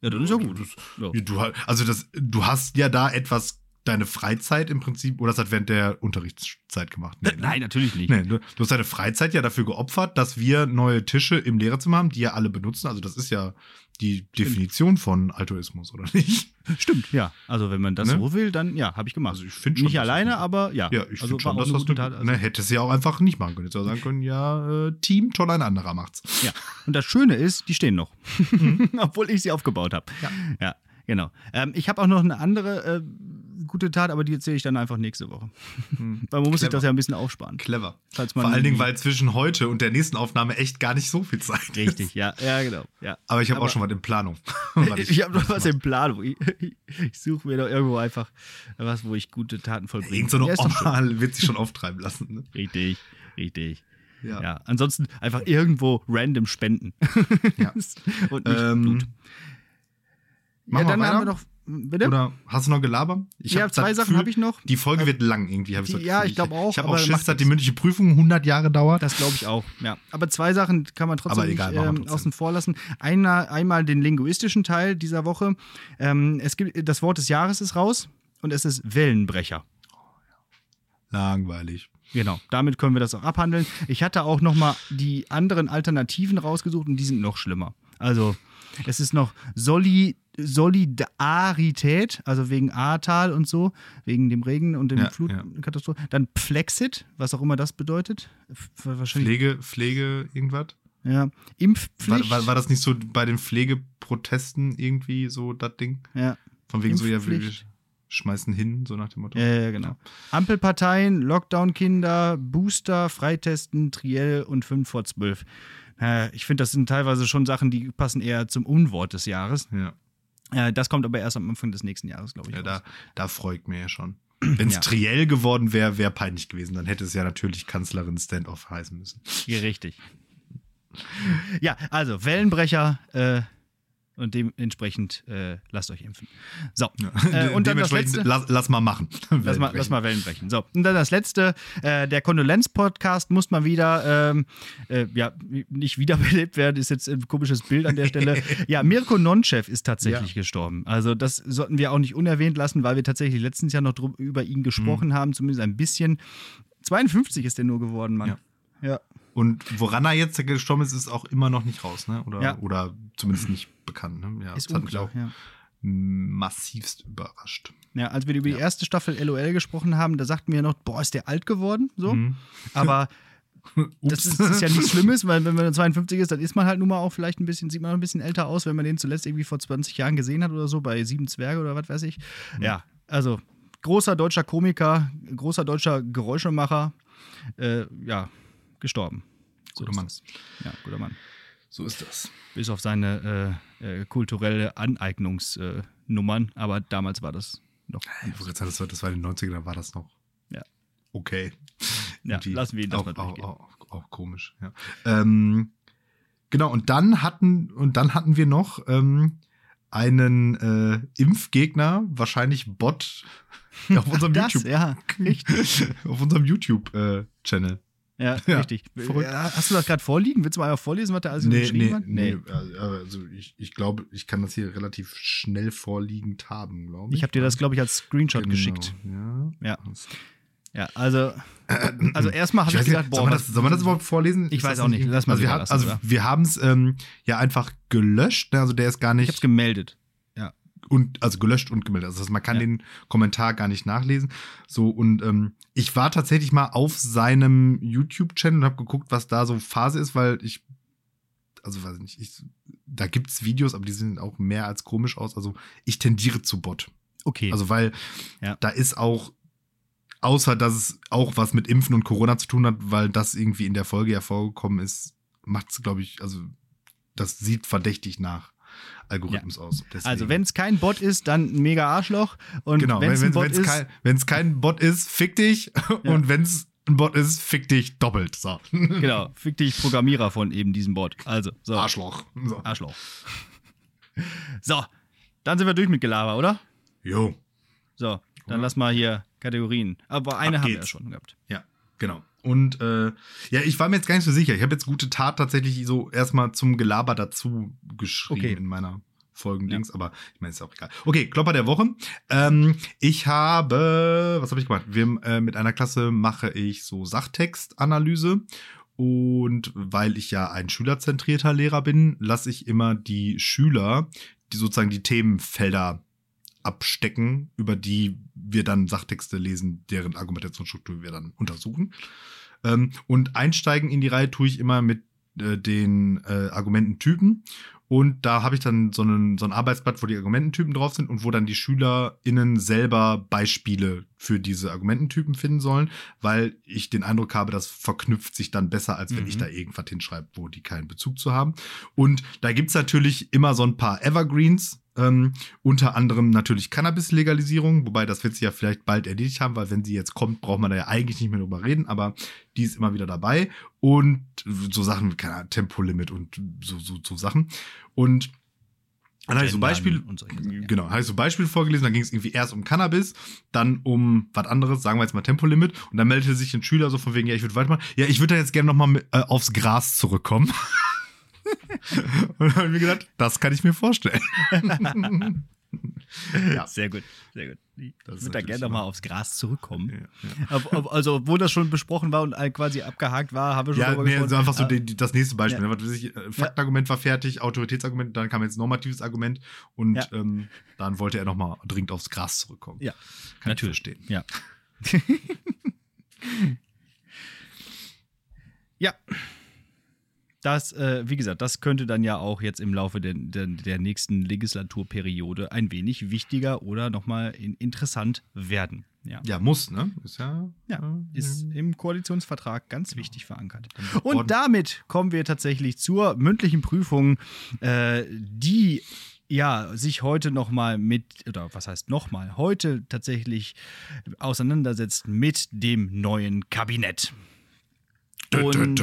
Ja, dann ist ja gut. Das, ja. Du, also das, du hast ja da etwas deine Freizeit im Prinzip, oder das hat während der Unterrichtszeit gemacht? Nee, ne? Nein, natürlich nicht. Nee, du, du, hast deine Freizeit ja dafür geopfert, dass wir neue Tische im Lehrerzimmer haben, die ja alle benutzen. Also das ist ja die. Definition von Altruismus, oder nicht? Stimmt, ja. Also wenn man das ne? so will, dann ja, habe ich gemacht. Also ich finde Nicht alleine, aber ja. Ja, ich also finde schon, dass das eine, also ne, hätte es ja auch einfach nicht machen können. Jetzt auch sagen können, ja, äh, Team, toll, ein anderer macht's. Ja. Und das Schöne ist, die stehen noch. Mhm. Obwohl ich sie aufgebaut habe. Ja. ja. Genau. Ähm, ich habe auch noch eine andere äh, gute Tat, aber die erzähle ich dann einfach nächste Woche. Hm. Weil man muss sich das ja ein bisschen aufsparen. Clever. Vor allen Dingen, weil zwischen heute und der nächsten Aufnahme echt gar nicht so viel Zeit ist. Richtig, ja, ja, genau. Ja. Aber ich habe auch schon was in Planung. ich, ich habe noch was in Planung. Ich, ich suche mir doch irgendwo einfach was, wo ich gute Taten vollbringe. Irgend so eine Oma wird sich schon auftreiben lassen. Ne? Richtig, richtig. Ja. ja. Ansonsten einfach irgendwo random spenden. Ja. und nicht ähm, Blut. Ja, dann haben wir noch Bitte? Oder hast du noch gelabert? Ich ja, zwei Sachen habe ich noch. Die Folge wird lang irgendwie, habe ich so Ja, ich glaube auch. Ich habe auch Schiss, dass die mündliche Prüfung 100 Jahre dauert. Das glaube ich auch, ja. Aber zwei Sachen kann man trotzdem egal, nicht ähm, trotzdem. außen vor lassen. Einmal, einmal den linguistischen Teil dieser Woche. Ähm, es gibt, das Wort des Jahres ist raus und es ist Wellenbrecher. Langweilig. Genau, damit können wir das auch abhandeln. Ich hatte auch noch mal die anderen Alternativen rausgesucht und die sind noch schlimmer. Also es ist noch Soli Solidarität, also wegen Ahrtal und so, wegen dem Regen und dem ja, Flutkatastrophe. Ja. Dann Plexit, was auch immer das bedeutet. Pflege, Pflege, irgendwas? Ja. Impfpflicht. War, war, war, das nicht so bei den Pflegeprotesten irgendwie so das Ding? Ja. Von wegen so, ja, wir schmeißen hin, so nach dem Motto. Ja, ja genau. Ampelparteien, Lockdown-Kinder, Booster, Freitesten, Triell und 5 vor 12. Äh, ich finde, das sind teilweise schon Sachen, die passen eher zum Unwort des Jahres. Ja. Äh, das kommt aber erst am Anfang des nächsten Jahres, glaube ich. Ja, da, da freue ich mich ja schon. Wenn es ja. Triell geworden wäre, wäre peinlich gewesen. Dann hätte es ja natürlich Kanzlerin Standoff heißen müssen. Ja, richtig. Ja, also Wellenbrecher, äh, und dementsprechend äh, lasst euch impfen. So. Ja. Äh, und dann das letzte, lass, lass, mal machen. lass, mal, lass mal Wellen brechen. So. Und dann das letzte, äh, der Kondolenz-Podcast muss mal wieder, ähm, äh, ja, nicht wiederbelebt werden, ist jetzt ein komisches Bild an der Stelle. ja, Mirko Nonchev ist tatsächlich ja. gestorben. Also das sollten wir auch nicht unerwähnt lassen, weil wir tatsächlich letztens Jahr noch über ihn gesprochen mhm. haben, zumindest ein bisschen. 52 ist der nur geworden, Mann. Ja. ja. Und woran er jetzt gestorben ist, ist auch immer noch nicht raus, ne? Oder, ja. oder zumindest nicht bekannt. Ne? Ja, ist das unklar, hat mich auch ja. massivst überrascht. Ja, als wir über die erste Staffel LOL gesprochen haben, da sagten wir noch, boah, ist der alt geworden, so. Mhm. Aber das ist, das ist, ja nichts Schlimmes, weil wenn man 52 ist, dann ist man halt nun mal auch vielleicht ein bisschen, sieht man ein bisschen älter aus, wenn man den zuletzt irgendwie vor 20 Jahren gesehen hat oder so, bei Sieben Zwerge oder was weiß ich. Mhm. Ja, also großer deutscher Komiker, großer deutscher Geräuschemacher, äh, ja, gestorben. So guter Mann. Ja, guter Mann. So ist das. Bis auf seine äh, äh, kulturelle Aneignungsnummern, äh, aber damals war das noch. Ich wollte sagen, das war, das war in den 90ern, da war das noch. Ja. Okay. Ja, lassen wir ihn das auch, mal durchgehen. Auch, auch, auch komisch, ja. Ähm, genau, und dann hatten, und dann hatten wir noch ähm, einen äh, Impfgegner, wahrscheinlich Bot, auf unserem das, YouTube. Ja, auf unserem YouTube-Channel. Ja, ja, richtig. Verrückt. Hast du das gerade vorliegen? Willst du mal einmal vorlesen, was der alles nee, geschrieben nee, hat? Nee, nee. Also ich, ich glaube, ich kann das hier relativ schnell vorliegend haben, glaube ich. Ich habe dir das, glaube ich, als Screenshot genau. geschickt. Ja. Ja. Ja, also, also erstmal habe ich gedacht, boah. Soll man, das, soll man das überhaupt vorlesen? Ich weiß auch nicht. Lass mal also wir, lassen, also wir haben es ähm, ja einfach gelöscht. Ne? Also der ist gar nicht. Ich habe es gemeldet und also gelöscht und gemeldet. Also man kann ja. den Kommentar gar nicht nachlesen. So und ähm, ich war tatsächlich mal auf seinem YouTube-Channel und habe geguckt, was da so Phase ist, weil ich also weiß nicht, ich, da gibt's Videos, aber die sehen auch mehr als komisch aus. Also ich tendiere zu Bot. Okay. Also weil ja. da ist auch außer dass es auch was mit Impfen und Corona zu tun hat, weil das irgendwie in der Folge ja vorgekommen ist, macht's glaube ich, also das sieht verdächtig nach. Algorithmus ja. aus. Deswegen. Also, wenn es kein Bot ist, dann mega Arschloch. Und genau, wenn es kein, kein Bot ist, fick dich. Ja. Und wenn es ein Bot ist, fick dich doppelt. So. Genau, fick dich Programmierer von eben diesem Bot. Also, so. Arschloch. So. Arschloch. So, dann sind wir durch mit Gelaber, oder? Jo. So, dann lass mal hier Kategorien. Aber eine Ab haben geht's. wir ja schon gehabt. Ja, genau. Und äh, ja, ich war mir jetzt gar nicht so sicher. Ich habe jetzt gute Tat tatsächlich so erstmal zum Gelaber dazu geschrieben okay. in meiner Folgendings, ja. aber ich meine, ist auch egal. Okay, Klopper der Woche. Ähm, ich habe, was habe ich gemacht? Wir, äh, mit einer Klasse mache ich so Sachtextanalyse. Und weil ich ja ein schülerzentrierter Lehrer bin, lasse ich immer die Schüler, die sozusagen die Themenfelder abstecken, über die wir dann Sachtexte lesen, deren Argumentationsstruktur wir dann untersuchen. Ähm, und einsteigen in die Reihe tue ich immer mit äh, den äh, Argumententypen. Und da habe ich dann so, einen, so ein Arbeitsblatt, wo die Argumententypen drauf sind und wo dann die SchülerInnen selber Beispiele für diese Argumententypen finden sollen, weil ich den Eindruck habe, das verknüpft sich dann besser, als wenn mhm. ich da irgendwas hinschreibe, wo die keinen Bezug zu haben. Und da gibt's natürlich immer so ein paar Evergreens, ähm, unter anderem natürlich Cannabis-Legalisierung, wobei das wird sie ja vielleicht bald erledigt haben, weil wenn sie jetzt kommt, braucht man da ja eigentlich nicht mehr drüber reden, aber die ist immer wieder dabei. Und so Sachen keine Tempolimit und so, so, so Sachen. Und dann habe ich so Beispiel, Sachen, genau, habe ich so Beispiel vorgelesen, dann ging es irgendwie erst um Cannabis, dann um was anderes, sagen wir jetzt mal Tempolimit, und dann meldete sich ein Schüler so von wegen, ja, ich würde weitermachen. Ja, ich würde da jetzt gerne nochmal äh, aufs Gras zurückkommen. und dann habe ich mir gedacht, das kann ich mir vorstellen. ja. Sehr gut, sehr gut. Ich würde da gerne nochmal aufs Gras zurückkommen. Ja, ja. Also, obwohl das schon besprochen war und quasi abgehakt war, haben wir schon ja, nee, also einfach so die, die, das nächste Beispiel. Ja. Ne? Äh, Faktenargument war fertig, Autoritätsargument, dann kam jetzt normatives Argument und ähm, dann wollte er nochmal dringend aufs Gras zurückkommen. Ja, kann natürlich stehen. Ja. ja das, äh, wie gesagt, das könnte dann ja auch jetzt im Laufe der, der, der nächsten Legislaturperiode ein wenig wichtiger oder nochmal in, interessant werden. Ja. ja, muss, ne? Ist ja, ja äh, ist im Koalitionsvertrag ganz genau. wichtig verankert. Und damit kommen wir tatsächlich zur mündlichen Prüfung, äh, die ja, sich heute nochmal mit, oder was heißt nochmal, heute tatsächlich auseinandersetzt mit dem neuen Kabinett. Und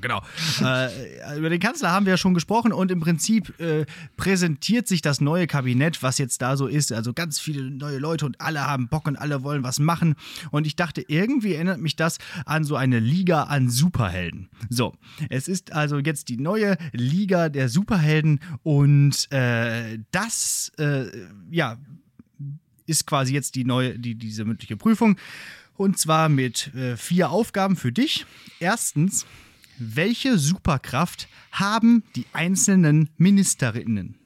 genau. Äh, über den Kanzler haben wir ja schon gesprochen und im Prinzip äh, präsentiert sich das neue Kabinett, was jetzt da so ist. Also ganz viele neue Leute und alle haben Bock und alle wollen was machen. Und ich dachte, irgendwie erinnert mich das an so eine Liga an Superhelden. So, es ist also jetzt die neue Liga der Superhelden und äh, das, äh, ja, ist quasi jetzt die neue, die, diese mündliche Prüfung. Und zwar mit äh, vier Aufgaben für dich. Erstens, welche Superkraft haben die einzelnen Ministerinnen,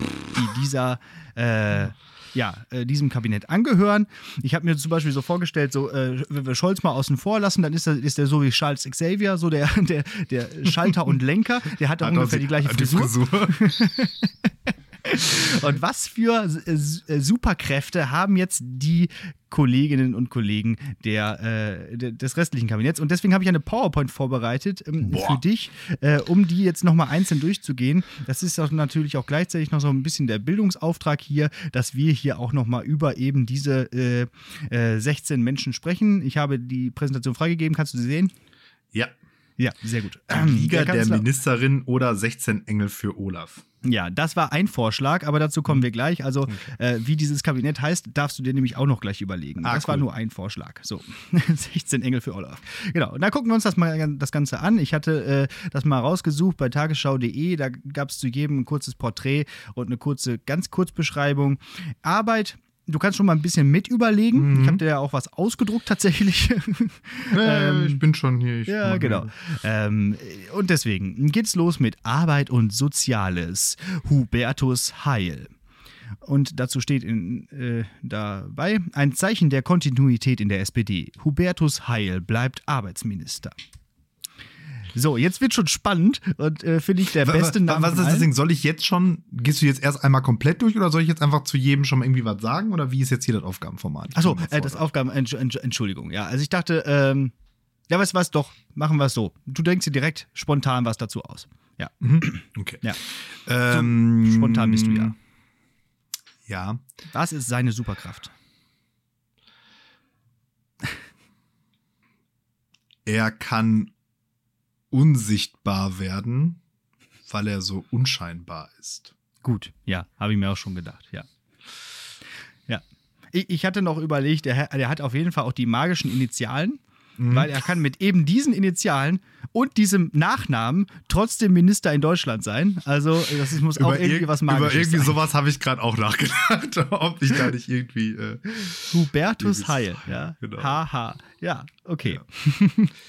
die dieser äh, ja, äh, diesem Kabinett angehören. Ich habe mir zum Beispiel so vorgestellt, so, äh, wenn wir Scholz mal außen vor lassen, dann ist er, ist der so wie Charles Xavier, so der, der, der Schalter und Lenker. Der hat, hat ungefähr die, die gleiche Frisur. Die Frisur. Und was für äh, äh, Superkräfte haben jetzt die Kolleginnen und Kollegen der, äh, des restlichen Kabinetts. Und deswegen habe ich eine PowerPoint vorbereitet ähm, für dich, äh, um die jetzt nochmal einzeln durchzugehen. Das ist auch natürlich auch gleichzeitig noch so ein bisschen der Bildungsauftrag hier, dass wir hier auch nochmal über eben diese äh, 16 äh, Menschen sprechen. Ich habe die Präsentation freigegeben. Kannst du sie sehen? Ja. Ja, sehr gut. Die Liga der, der Ministerin oder 16 Engel für Olaf. Ja, das war ein Vorschlag, aber dazu kommen wir gleich. Also, okay. äh, wie dieses Kabinett heißt, darfst du dir nämlich auch noch gleich überlegen. Ah, das cool. war nur ein Vorschlag. So, 16 Engel für Olaf. Genau, und da gucken wir uns das mal das Ganze an. Ich hatte äh, das mal rausgesucht bei tagesschau.de. Da gab es zu jedem ein kurzes Porträt und eine kurze, ganz kurz Beschreibung. Arbeit du kannst schon mal ein bisschen mit überlegen. Mhm. Ich habe dir ja auch was ausgedruckt tatsächlich. Ja, ähm, ich bin schon hier. ja, genau. Ähm, und deswegen geht's los mit Arbeit und Soziales. Hubertus Heil. Und dazu steht in, äh, dabei ein Zeichen der Kontinuität in der SPD. Hubertus Heil bleibt Arbeitsminister. So, jetzt wird schon spannend und äh, finde ich der beste Name. Was ist das Ding? Soll ich jetzt schon, gehst du jetzt erst einmal komplett durch oder soll ich jetzt einfach zu jedem schon mal irgendwie was sagen oder wie ist jetzt hier das Aufgabenformat? Achso, äh, das Aufgaben, Entschuldigung, ja. Also ich dachte, ähm, ja, weißt du was, doch, machen wir es so. Du denkst dir direkt spontan was dazu aus. Ja. Mhm. Okay. Ja. Ähm, so, spontan bist du ja. Ja. Was ist seine Superkraft? Er kann unsichtbar werden, weil er so unscheinbar ist. Gut, ja, habe ich mir auch schon gedacht, ja. Ja. Ich, ich hatte noch überlegt, der, der hat auf jeden Fall auch die magischen Initialen mhm. weil er kann mit eben diesen Initialen und diesem Nachnamen trotzdem Minister in Deutschland sein. Also das ist, muss über auch irgendwie was Magisches Über irgendwie sein. sowas habe ich gerade auch nachgedacht, ob ich da nicht irgendwie äh, Hubertus Heil, ja. Genau. Haha. Ja, okay. Ja.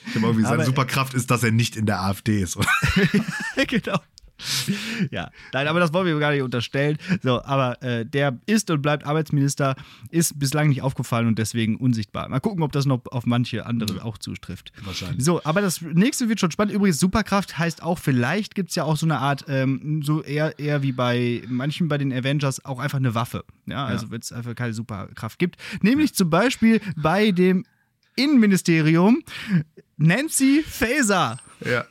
Ich habe irgendwie seine Superkraft ist, dass er nicht in der AfD ist, oder? genau. ja, nein, aber das wollen wir gar nicht unterstellen. So, aber äh, der ist und bleibt Arbeitsminister, ist bislang nicht aufgefallen und deswegen unsichtbar. Mal gucken, ob das noch auf manche andere ja. auch zutrifft. Wahrscheinlich. So, aber das nächste wird schon spannend. Übrigens, Superkraft heißt auch, vielleicht gibt es ja auch so eine Art, ähm, so eher, eher wie bei manchen bei den Avengers, auch einfach eine Waffe. Ja, also ja. wenn es einfach keine Superkraft gibt. Nämlich zum Beispiel bei dem Innenministerium Nancy Faeser. Ja.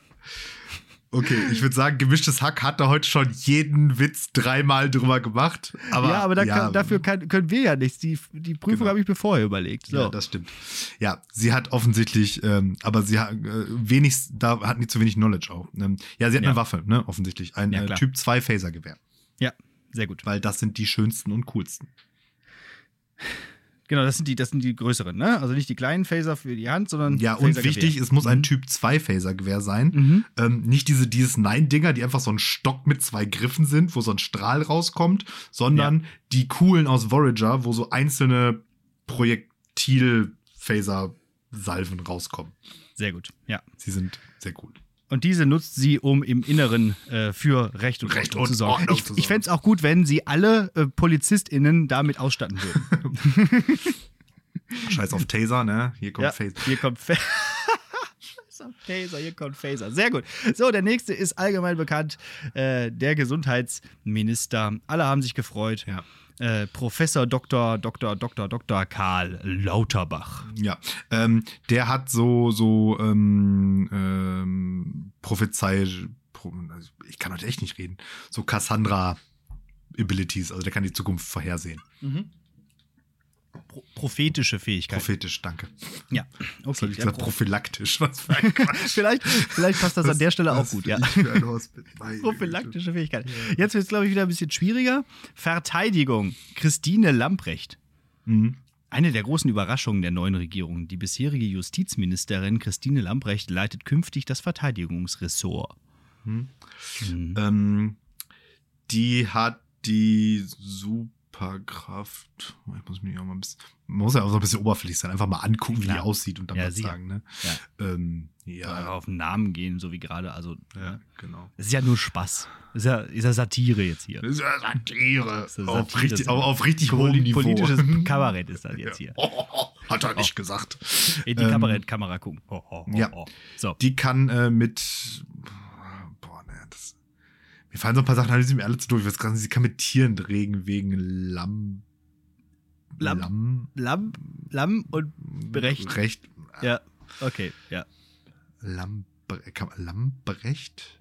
Okay, ich würde sagen, gemischtes Hack hat da heute schon jeden Witz dreimal drüber gemacht. Aber, ja, aber da ja, kann, dafür kann, können wir ja nichts. Die, die Prüfung genau. habe ich mir vorher überlegt. So. Ja, das stimmt. Ja, sie hat offensichtlich, ähm, aber sie hat äh, wenig, da hatten die zu wenig Knowledge auch. Ähm, ja, sie hat ja. eine Waffe, ne, offensichtlich. Ein ja, äh, Typ 2 Phaser-Gewehr. Ja, sehr gut. Weil das sind die schönsten und coolsten. Genau, das sind die, das sind die größeren, ne? Also nicht die kleinen Phaser für die Hand, sondern. Ja, und wichtig, es muss ein mhm. Typ 2 Phaser-Gewehr sein. Mhm. Ähm, nicht diese dieses Nein-Dinger, die einfach so ein Stock mit zwei Griffen sind, wo so ein Strahl rauskommt, sondern ja. die coolen aus Voyager, wo so einzelne Projektil-Phaser-Salven rauskommen. Sehr gut, ja. Sie sind sehr cool. Und diese nutzt sie, um im Inneren äh, für Recht und Recht Ordnung zu sorgen. Ordnung ich, ich fände es auch gut, wenn sie alle äh, PolizistInnen damit ausstatten würden. Scheiß auf Taser, ne? Hier kommt ja, Phaser. Hier kommt Phaser. Scheiß auf Taser, hier kommt Phaser. Sehr gut. So, der nächste ist allgemein bekannt, äh, der Gesundheitsminister. Alle haben sich gefreut. Ja. Äh, Professor Dr. Dr. Dr. Dr. Karl Lauterbach. Ja, ähm, der hat so, so ähm, ähm, Prophezei, ich kann heute echt nicht reden, so Cassandra-Abilities, also der kann die Zukunft vorhersehen. Mhm. Pro prophetische Fähigkeit. Prophetisch, danke. Ja, okay. Ich gesagt, prophylaktisch. Was für ein vielleicht, vielleicht passt das was, an der Stelle auch gut, ja. Prophylaktische Fähigkeit. Jetzt wird es, glaube ich, wieder ein bisschen schwieriger. Verteidigung. Christine Lamprecht. Mhm. Eine der großen Überraschungen der neuen Regierung. Die bisherige Justizministerin Christine Lamprecht leitet künftig das Verteidigungsressort. Mhm. Mhm. Ähm, die hat die super Superkraft. Oh, ich muss mich auch mal ein bisschen, man muss ja auch so ein bisschen oberflächlich sein, einfach mal angucken, wie Klar. die aussieht und dann ja, mal sagen, ne? Ja. Ähm, ja. auf den Namen gehen, so wie gerade, also. Ja, ne? genau. Es ist ja nur Spaß. ist ja, ist ja Satire jetzt hier. Das ist ja Satire. Ist ja Satire auf, richtig, auf, auf richtig hohem Niveau. Politisches Kabarett ist das jetzt hier. Oh, hat er nicht oh. gesagt. In die ähm, Kabarettkamera gucken. Oh, ja. So. Die kann äh, mit mir fallen so ein paar Sachen, die sind mir alle zu doof. Ich weiß gar nicht, sie kann mit Tieren reden wegen Lamm. Lamm. Lamm. Lamm, Lamm und Brecht. Recht. Ja, okay, ja. Lamm, Lammbrecht?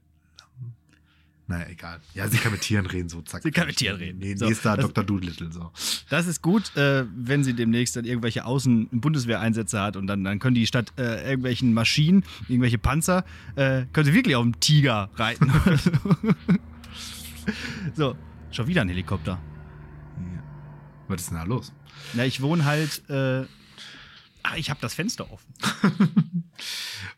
Naja, egal. Ja, sie kann mit Tieren reden, so zack. Sie kann mit Tieren reden. Nee, so, nächster Dr. Doolittle, so. Das ist gut, äh, wenn sie demnächst dann irgendwelche Außen-Bundeswehreinsätze hat und dann, dann können die statt äh, irgendwelchen Maschinen, irgendwelche Panzer, äh, können sie wirklich auf dem Tiger reiten. so, schon wieder ein Helikopter. Ja. Was ist denn da los? Na, ich wohne halt äh, Ach, ich habe das Fenster offen.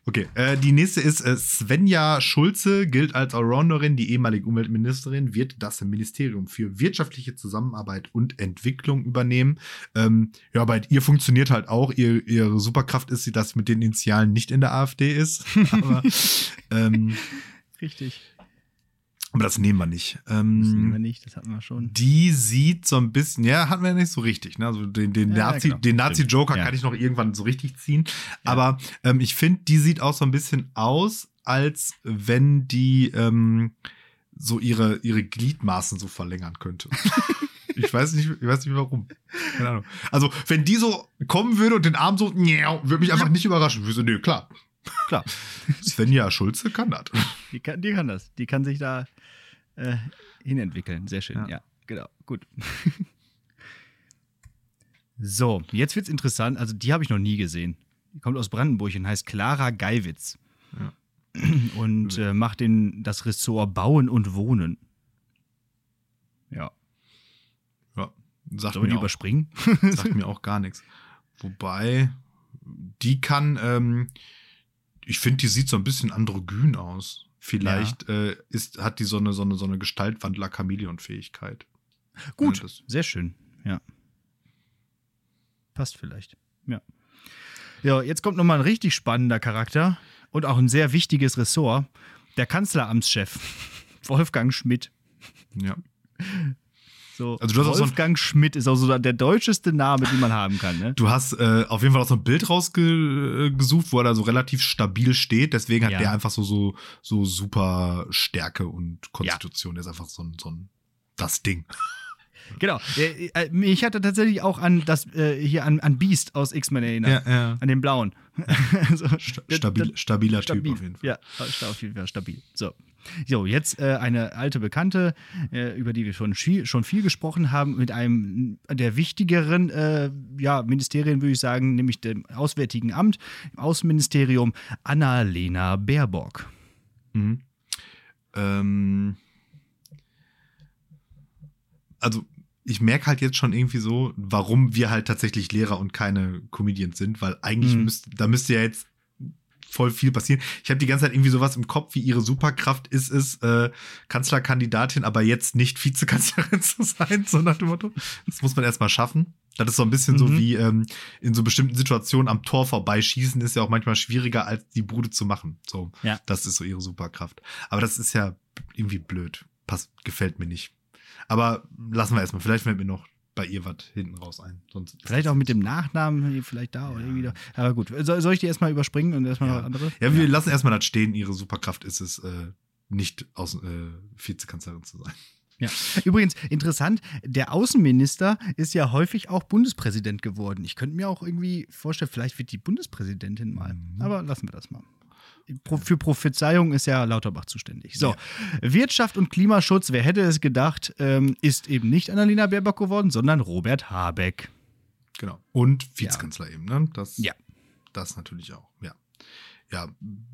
okay, äh, die nächste ist äh, Svenja Schulze, gilt als Allrounderin. Die ehemalige Umweltministerin wird das Ministerium für wirtschaftliche Zusammenarbeit und Entwicklung übernehmen. Ähm, ja, bei ihr funktioniert halt auch. Ihr, ihre Superkraft ist, dass sie mit den Initialen nicht in der AfD ist. Aber, ähm, Richtig. Aber das nehmen wir nicht. Ähm, das nehmen wir nicht, das hatten wir schon. Die sieht so ein bisschen, ja, hatten wir ja nicht so richtig. Ne? Also den, den ja, Nazi, den Nazi-Joker ja. kann ich noch irgendwann so richtig ziehen. Ja. Aber ähm, ich finde, die sieht auch so ein bisschen aus, als wenn die ähm, so ihre, ihre Gliedmaßen so verlängern könnte. ich weiß nicht, ich weiß nicht warum. Keine Ahnung. Also, wenn die so kommen würde und den Arm so, würde mich einfach nicht überraschen. Ich so, nee, klar. Klar. Svenja Schulze kann das. Die kann, die kann das. Die kann sich da äh, hinentwickeln. Sehr schön, ja. ja, genau, gut. so, jetzt wird's interessant. Also, die habe ich noch nie gesehen. Die kommt aus Brandenburg und heißt Clara Geiwitz. Ja. Und äh, macht den, das Ressort Bauen und Wohnen. Ja. Ja, sagt Sollen wir die auch, überspringen? sagt mir auch gar nichts. Wobei, die kann, ähm, ich finde, die sieht so ein bisschen androgyn aus. Vielleicht ja. äh, ist, hat die so eine, so eine, so eine Gestaltwandler-Chameleon-Fähigkeit. Gut, ja, sehr schön, ja. Passt vielleicht, ja. Ja, jetzt kommt nochmal ein richtig spannender Charakter und auch ein sehr wichtiges Ressort. Der Kanzleramtschef Wolfgang Schmidt. Ja. So, also du hast Wolfgang so Schmidt ist auch so der deutscheste Name, den man haben kann. Ne? Du hast äh, auf jeden Fall auch so ein Bild rausgesucht, wo er da so relativ stabil steht. Deswegen hat ja. der einfach so, so, so super Stärke und Konstitution. Ja. Der ist einfach so ein, so ein das Ding. Genau. Äh, äh, ich hatte tatsächlich auch an das äh, hier an, an Beast aus X-Men erinnert. Ja, ja. An den blauen. also, Stabil, stabiler stabil. Typ auf jeden Fall. Ja, auf jeden Fall stabil. So. So, jetzt äh, eine alte Bekannte, äh, über die wir schon viel, schon viel gesprochen haben, mit einem der wichtigeren äh, ja, Ministerien, würde ich sagen, nämlich dem Auswärtigen Amt, im Außenministerium, Annalena Baerbock. Mhm. Ähm, also ich merke halt jetzt schon irgendwie so, warum wir halt tatsächlich Lehrer und keine Comedians sind, weil eigentlich mhm. müsste, da müsste ja jetzt voll viel passieren. Ich habe die ganze Zeit irgendwie sowas im Kopf, wie ihre Superkraft ist es, äh, Kanzlerkandidatin, aber jetzt nicht Vizekanzlerin zu sein, so nach dem Motto. Das muss man erstmal schaffen. Das ist so ein bisschen mhm. so wie ähm, in so bestimmten Situationen am Tor vorbeischießen, ist ja auch manchmal schwieriger, als die Bude zu machen. So, ja. das ist so ihre Superkraft. Aber das ist ja irgendwie blöd. Passt, gefällt mir nicht. Aber lassen wir erstmal. Vielleicht fällt mir noch bei ihr was hinten raus ein. Sonst vielleicht auch mit dem Nachnamen, vielleicht da ja. oder irgendwie da. Aber gut, soll, soll ich die erstmal überspringen und erstmal ja. noch andere? Ja, wir ja. lassen erstmal das stehen. Ihre Superkraft ist es, äh, nicht aus, äh, Vizekanzlerin zu sein. Ja. Übrigens, interessant, der Außenminister ist ja häufig auch Bundespräsident geworden. Ich könnte mir auch irgendwie vorstellen, vielleicht wird die Bundespräsidentin mal. Mhm. Aber lassen wir das mal für Prophezeiung ist ja Lauterbach zuständig. So, ja. Wirtschaft und Klimaschutz, wer hätte es gedacht, ähm, ist eben nicht Annalena Baerbock geworden, sondern Robert Habeck. Genau. Und Vizekanzler ja. eben, ne? Das, ja. Das natürlich auch, ja. Ja,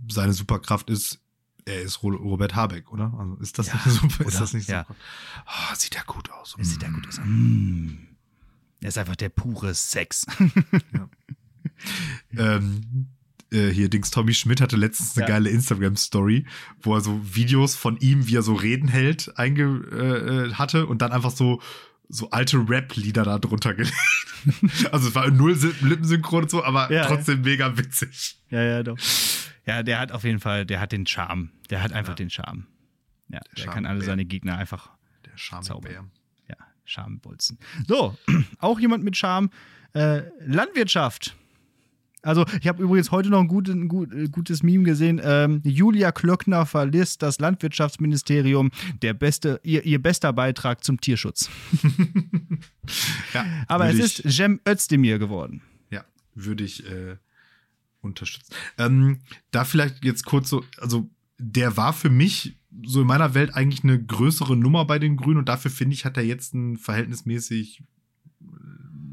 seine Superkraft ist, er ist Robert Habeck, oder? Also ist das, ja, nicht, super, ist das nicht ja. super? Oh, sieht ja gut aus. Mm. Sieht ja gut aus. Mm. Er ist einfach der pure Sex. ja. ähm, äh, hier Dings Tommy Schmidt hatte letztens eine ja. geile Instagram-Story, wo er so Videos von ihm, wie er so Reden hält, einge äh, äh hatte und dann einfach so so alte Rap-Lieder da drunter gelegt. also es war null Lippensynchron und so, aber ja, trotzdem ja. mega witzig. Ja, ja, doch. Ja, der hat auf jeden Fall, der hat den Charme. Der hat einfach den Charme. Ja, der, der kann alle seine Gegner einfach der Charme-Bär. Ja, Charmebolzen. So, auch jemand mit Charme. Äh, Landwirtschaft. Also, ich habe übrigens heute noch ein, gut, ein, gut, ein gutes Meme gesehen. Ähm, Julia Klöckner verlässt das Landwirtschaftsministerium. Der beste, ihr, ihr bester Beitrag zum Tierschutz. ja, Aber es ist Jem Özdemir geworden. Ja, würde ich äh, unterstützen. Ähm, da vielleicht jetzt kurz so, also der war für mich so in meiner Welt eigentlich eine größere Nummer bei den Grünen und dafür finde ich, hat er jetzt ein verhältnismäßig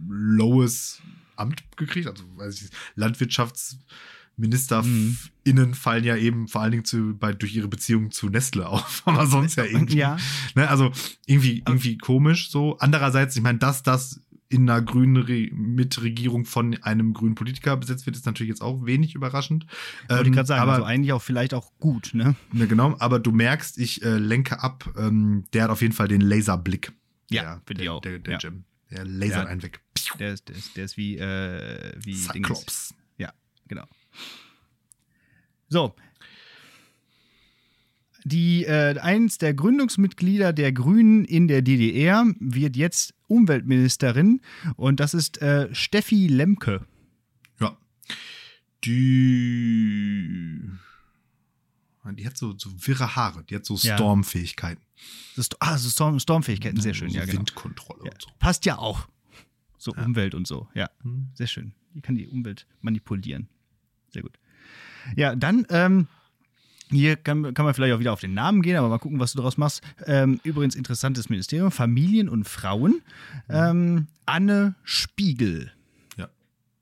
lowes Amt gekriegt. Also weiß ich, LandwirtschaftsministerInnen mhm. fallen ja eben vor allen Dingen zu, bei, durch ihre Beziehung zu Nestle auf, aber sonst ja irgendwie. Ja. Ne, also irgendwie, irgendwie komisch so. Andererseits, ich meine, dass das in einer grünen Re Mitregierung von einem grünen Politiker besetzt wird, ist natürlich jetzt auch wenig überraschend. Wollte ähm, ich gerade sagen, aber also eigentlich auch vielleicht auch gut, ne? ne genau, aber du merkst, ich äh, lenke ab, ähm, der hat auf jeden Fall den Laserblick. Ja, finde ich auch. Der, der ja. Jim. Der lasert ja, einen weg. Der ist, der ist, der ist wie, äh, wie Cyclops. Dings. Ja, genau. So. Die, äh, eins der Gründungsmitglieder der Grünen in der DDR wird jetzt Umweltministerin und das ist äh, Steffi Lemke. Ja. Die. Die hat so, so wirre Haare, die hat so Stormfähigkeiten. Ah, so Storm, Stormfähigkeiten, sehr schön, so ja, genau. Windkontrolle ja. und so. Passt ja auch. So ja. Umwelt und so, ja. Mhm. Sehr schön. Die kann die Umwelt manipulieren. Sehr gut. Ja, dann, ähm, hier kann, kann, man vielleicht auch wieder auf den Namen gehen, aber mal gucken, was du daraus machst. Ähm, übrigens interessantes Ministerium, Familien und Frauen. Mhm. Ähm, Anne Spiegel. Ja.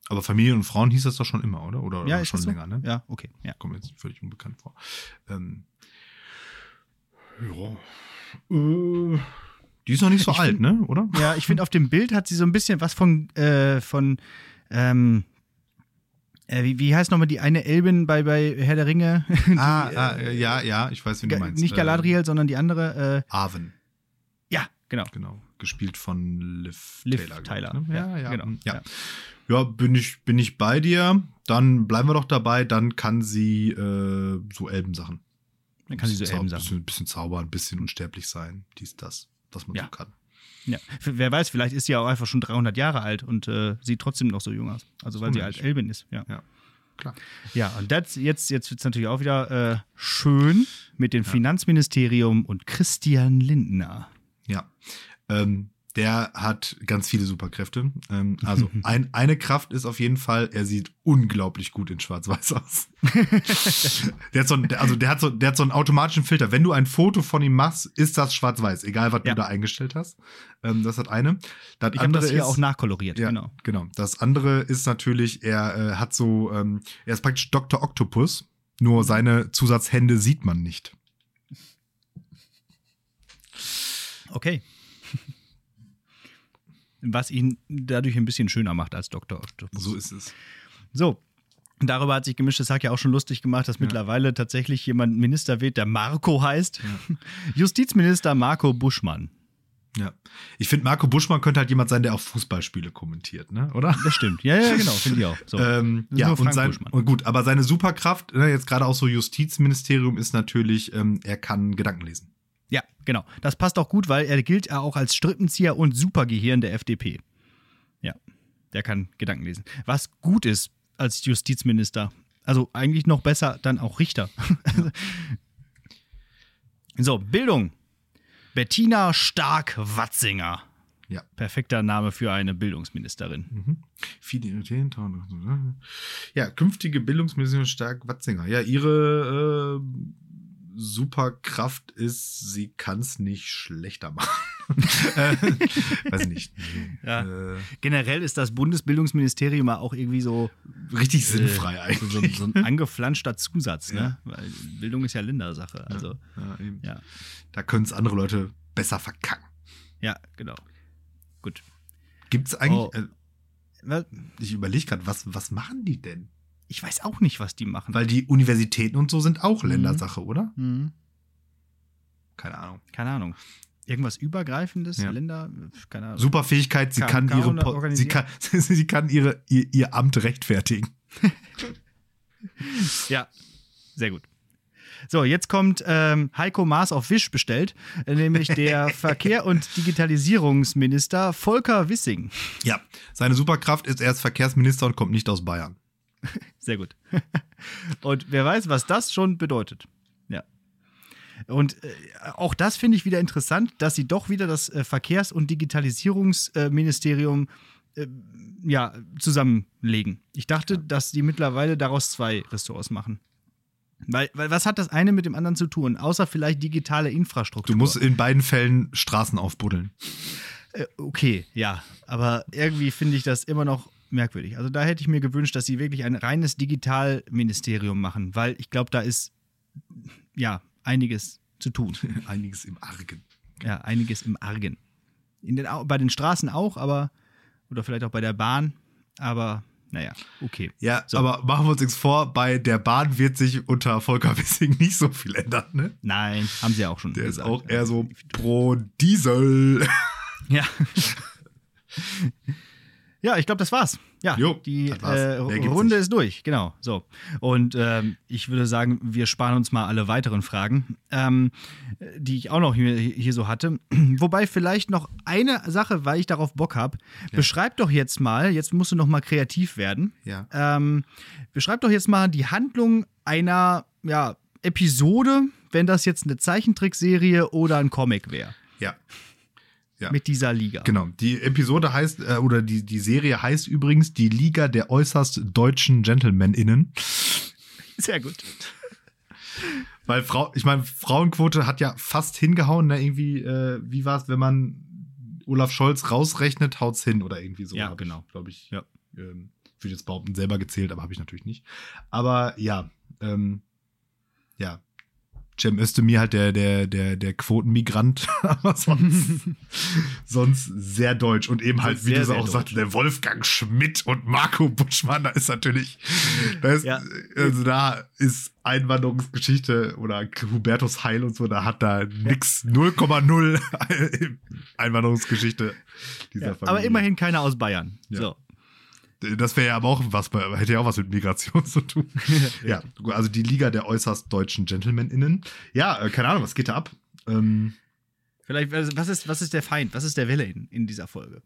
Aber Familien und Frauen hieß das doch schon immer, oder? Oder, ja, oder schon länger, so? ne? Ja, okay. Ja. Kommt jetzt völlig unbekannt vor. Ähm, ja. Äh, die ist noch nicht so ich alt, find, ne? Oder? Ja, ich finde, auf dem Bild hat sie so ein bisschen was von, äh, von ähm, äh, wie, wie heißt nochmal die eine Elbin bei, bei Herr der Ringe? die, ah, ah äh, ja, ja, ich weiß, wie du meinst. Nicht Galadriel, äh, sondern die andere. Äh, Arwen. Ja, genau. Genau. Gespielt von Liv, Liv Taylor. Tyler. Ne? Ja, ja, genau. Ja. ja. ja. bin, ich, bin ich bei dir. Dann bleiben wir doch dabei. Dann kann sie äh, so Elbensachen. Dann kann sie so Elben sagen. Ein bisschen zaubern, ein bisschen unsterblich sein. Dies, das, was man ja. so kann. Ja, wer weiß, vielleicht ist sie auch einfach schon 300 Jahre alt und äh, sieht trotzdem noch so jung aus. Also weil sie als Elbin ist. Ja. ja. Klar. Ja, und das, jetzt, jetzt wird es natürlich auch wieder äh, schön mit dem ja. Finanzministerium und Christian Lindner. Ja. Ähm, der hat ganz viele Superkräfte. Ähm, also ein, eine Kraft ist auf jeden Fall, er sieht unglaublich gut in Schwarz-Weiß aus. der hat so ein, also der hat so, der hat so einen automatischen Filter. Wenn du ein Foto von ihm machst, ist das Schwarz-Weiß, egal was ja. du da eingestellt hast. Ähm, das hat eine. Das ich habe das hier ist, auch nachkoloriert. Ja, genau. Genau. Das andere ist natürlich, er äh, hat so, ähm, er ist praktisch Dr. Octopus. Nur seine Zusatzhände sieht man nicht. Okay was ihn dadurch ein bisschen schöner macht als Dr. Octopus. So ist es. So, Darüber hat sich gemischtes Hack ja auch schon lustig gemacht, dass ja. mittlerweile tatsächlich jemand Minister wird, der Marco heißt. Ja. Justizminister Marco Buschmann. Ja. Ich finde, Marco Buschmann könnte halt jemand sein, der auch Fußballspiele kommentiert, ne? Oder? Das stimmt. Ja, ja, genau, finde ich auch. So. Ähm, ja, und, sein, und gut, aber seine Superkraft, ne, jetzt gerade auch so Justizministerium, ist natürlich, ähm, er kann Gedanken lesen. Ja, genau. Das passt auch gut, weil er gilt auch als Strippenzieher und Supergehirn der FDP. Ja, der kann Gedanken lesen. Was gut ist als Justizminister. Also eigentlich noch besser dann auch Richter. so, Bildung. Bettina Stark-Watzinger. Ja. Perfekter Name für eine Bildungsministerin. Mhm. Ja, künftige Bildungsministerin Stark-Watzinger. Ja, ihre äh, Superkraft ist, sie kann es nicht schlechter machen. äh, weiß nicht. Ja. Äh, Generell ist das Bundesbildungsministerium auch irgendwie so richtig äh, sinnfrei eigentlich. So, so, ein angeflanschter Zusatz, ne? Weil Bildung ist ja Lindersache. Also, ja, Da können es andere Leute besser verkacken. Ja, genau. Gut. Gibt es eigentlich. Oh. Äh, ich überlege gerade, was, was machen die denn? Ich weiß auch nicht, was die machen. Weil die Universitäten und so sind auch mhm. Ländersache, oder? Mhm. Keine Ahnung. Keine Ahnung. Irgendwas Übergreifendes, ja. Länder, keine Ahnung. Superfähigkeit, sie kann, kann ihre sie kann, sie kann ihre, ihr, ihr Amt rechtfertigen. ja, sehr gut. So, jetzt kommt ähm, Heiko Maas auf Wisch bestellt, äh, nämlich der Verkehr- und Digitalisierungsminister Volker Wissing. Ja, seine Superkraft ist, er ist Verkehrsminister und kommt nicht aus Bayern. Sehr gut. Und wer weiß, was das schon bedeutet. Ja. Und äh, auch das finde ich wieder interessant, dass sie doch wieder das äh, Verkehrs- und Digitalisierungsministerium äh, ja, zusammenlegen. Ich dachte, dass die mittlerweile daraus zwei Ressorts machen. Weil, weil was hat das eine mit dem anderen zu tun, außer vielleicht digitale Infrastruktur? Du musst in beiden Fällen Straßen aufbuddeln. Äh, okay, ja. Aber irgendwie finde ich das immer noch merkwürdig. Also da hätte ich mir gewünscht, dass sie wirklich ein reines Digitalministerium machen, weil ich glaube, da ist ja einiges zu tun. einiges im Argen. Ja, einiges im Argen. In den, bei den Straßen auch, aber oder vielleicht auch bei der Bahn, aber naja, okay. Ja, so. aber machen wir uns nichts vor, bei der Bahn wird sich unter Volker Wissing nicht so viel ändern, ne? Nein, haben sie auch schon Der gesagt. ist auch eher so pro Diesel. Ja. Ja, ich glaube, das war's. Ja, jo, die äh, Runde ist durch, genau. So. Und ähm, ich würde sagen, wir sparen uns mal alle weiteren Fragen, ähm, die ich auch noch hier, hier, so hatte. Wobei vielleicht noch eine Sache, weil ich darauf Bock habe. Ja. Beschreib doch jetzt mal, jetzt musst du noch mal kreativ werden. Ja. Ähm, beschreib doch jetzt mal die Handlung einer ja, Episode, wenn das jetzt eine Zeichentrickserie oder ein Comic wäre. Ja ja. mit dieser Liga. Genau. Die Episode heißt, äh, oder die, die Serie heißt übrigens die Liga der äußerst deutschen GentlemanInnen. Sehr gut. Weil Frau, ich meine, Frauenquote hat ja fast hingehauen, ne? Irgendwie, äh, wie war es, wenn man Olaf Scholz rausrechnet, haut's hin oder irgendwie so. Ja, genau. Glaube ich, ja. Ähm, ich würde jetzt behaupten, selber gezählt, aber habe ich natürlich nicht. Aber ja, ähm, ja, Cem Özdemir halt der, der, der, der Quotenmigrant, aber sonst, sonst sehr deutsch. Und eben halt, wie sehr, du auch sagst, der Wolfgang Schmidt und Marco Buschmann, da ist natürlich, da ist, ja. also da ist Einwanderungsgeschichte oder Hubertus Heil und so, da hat da nix, 0,0 Einwanderungsgeschichte dieser ja, Familie. Aber immerhin keiner aus Bayern. Ja. So. Das wäre ja aber auch was, hätte ja auch was mit Migration zu tun. ja, also die Liga der äußerst deutschen GentlemanInnen. Ja, äh, keine Ahnung, was geht da ab? Ähm, Vielleicht, was ist, was ist der Feind? Was ist der Wille in, in dieser Folge?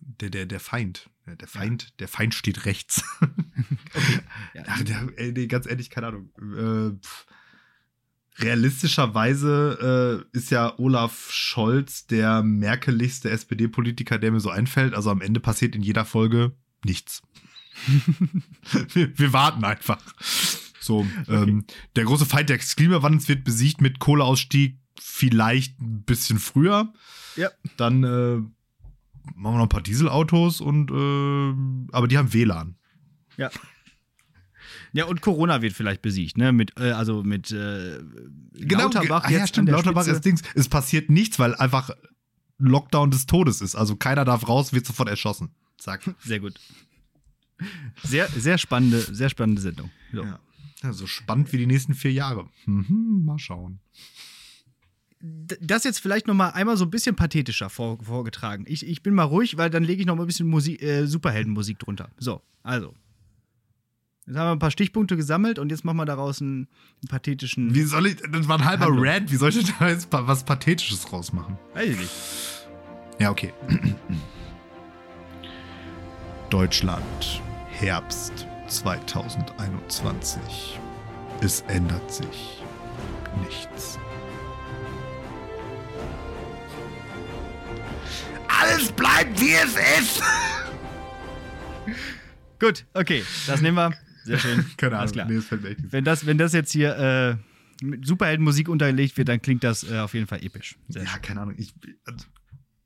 Der, der, der Feind. Der Feind, der Feind steht rechts. okay. Ja. Ach, der, nee, ganz ehrlich, keine Ahnung. Äh, realistischerweise äh, ist ja Olaf Scholz der merkeligste SPD-Politiker, der mir so einfällt. Also am Ende passiert in jeder Folge nichts. wir, wir, warten einfach. So, okay. ähm, der große Feind des Klimawandels wird besiegt mit Kohleausstieg vielleicht ein bisschen früher. Ja. Dann äh, machen wir noch ein paar Dieselautos und äh, aber die haben WLAN. Ja. Ja, und Corona wird vielleicht besiegt, ne? Mit, äh, also mit äh, genau, Lauterbach. Ah, ja, stimmt, Lauterbach ist Dings. Es passiert nichts, weil einfach Lockdown des Todes ist. Also keiner darf raus, wird sofort erschossen. Zack. Sehr gut. Sehr, sehr spannende, sehr spannende Sendung. So. Ja. ja so spannend wie die nächsten vier Jahre. Mhm, mal schauen das jetzt vielleicht noch mal einmal so ein bisschen pathetischer vor, vorgetragen. Ich, ich bin mal ruhig, weil dann lege ich noch mal ein bisschen Musik, äh, Superheldenmusik drunter. So, also. Jetzt haben wir ein paar Stichpunkte gesammelt und jetzt machen wir daraus einen, einen pathetischen. Wie soll ich. Das war ein halber Handlung. Rant. Wie soll ich da jetzt was Pathetisches rausmachen? Weiß ich nicht. Ja, okay. Deutschland, Herbst 2021. Es ändert sich nichts. Alles bleibt, wie es ist. Gut, okay, das nehmen wir. Sehr schön. Keine Ahnung. Klar. Nee, das fällt echt wenn, das, wenn das jetzt hier äh, mit Superheldenmusik unterlegt wird, dann klingt das äh, auf jeden Fall episch. Sehr ja, schön. keine Ahnung. Ich, also,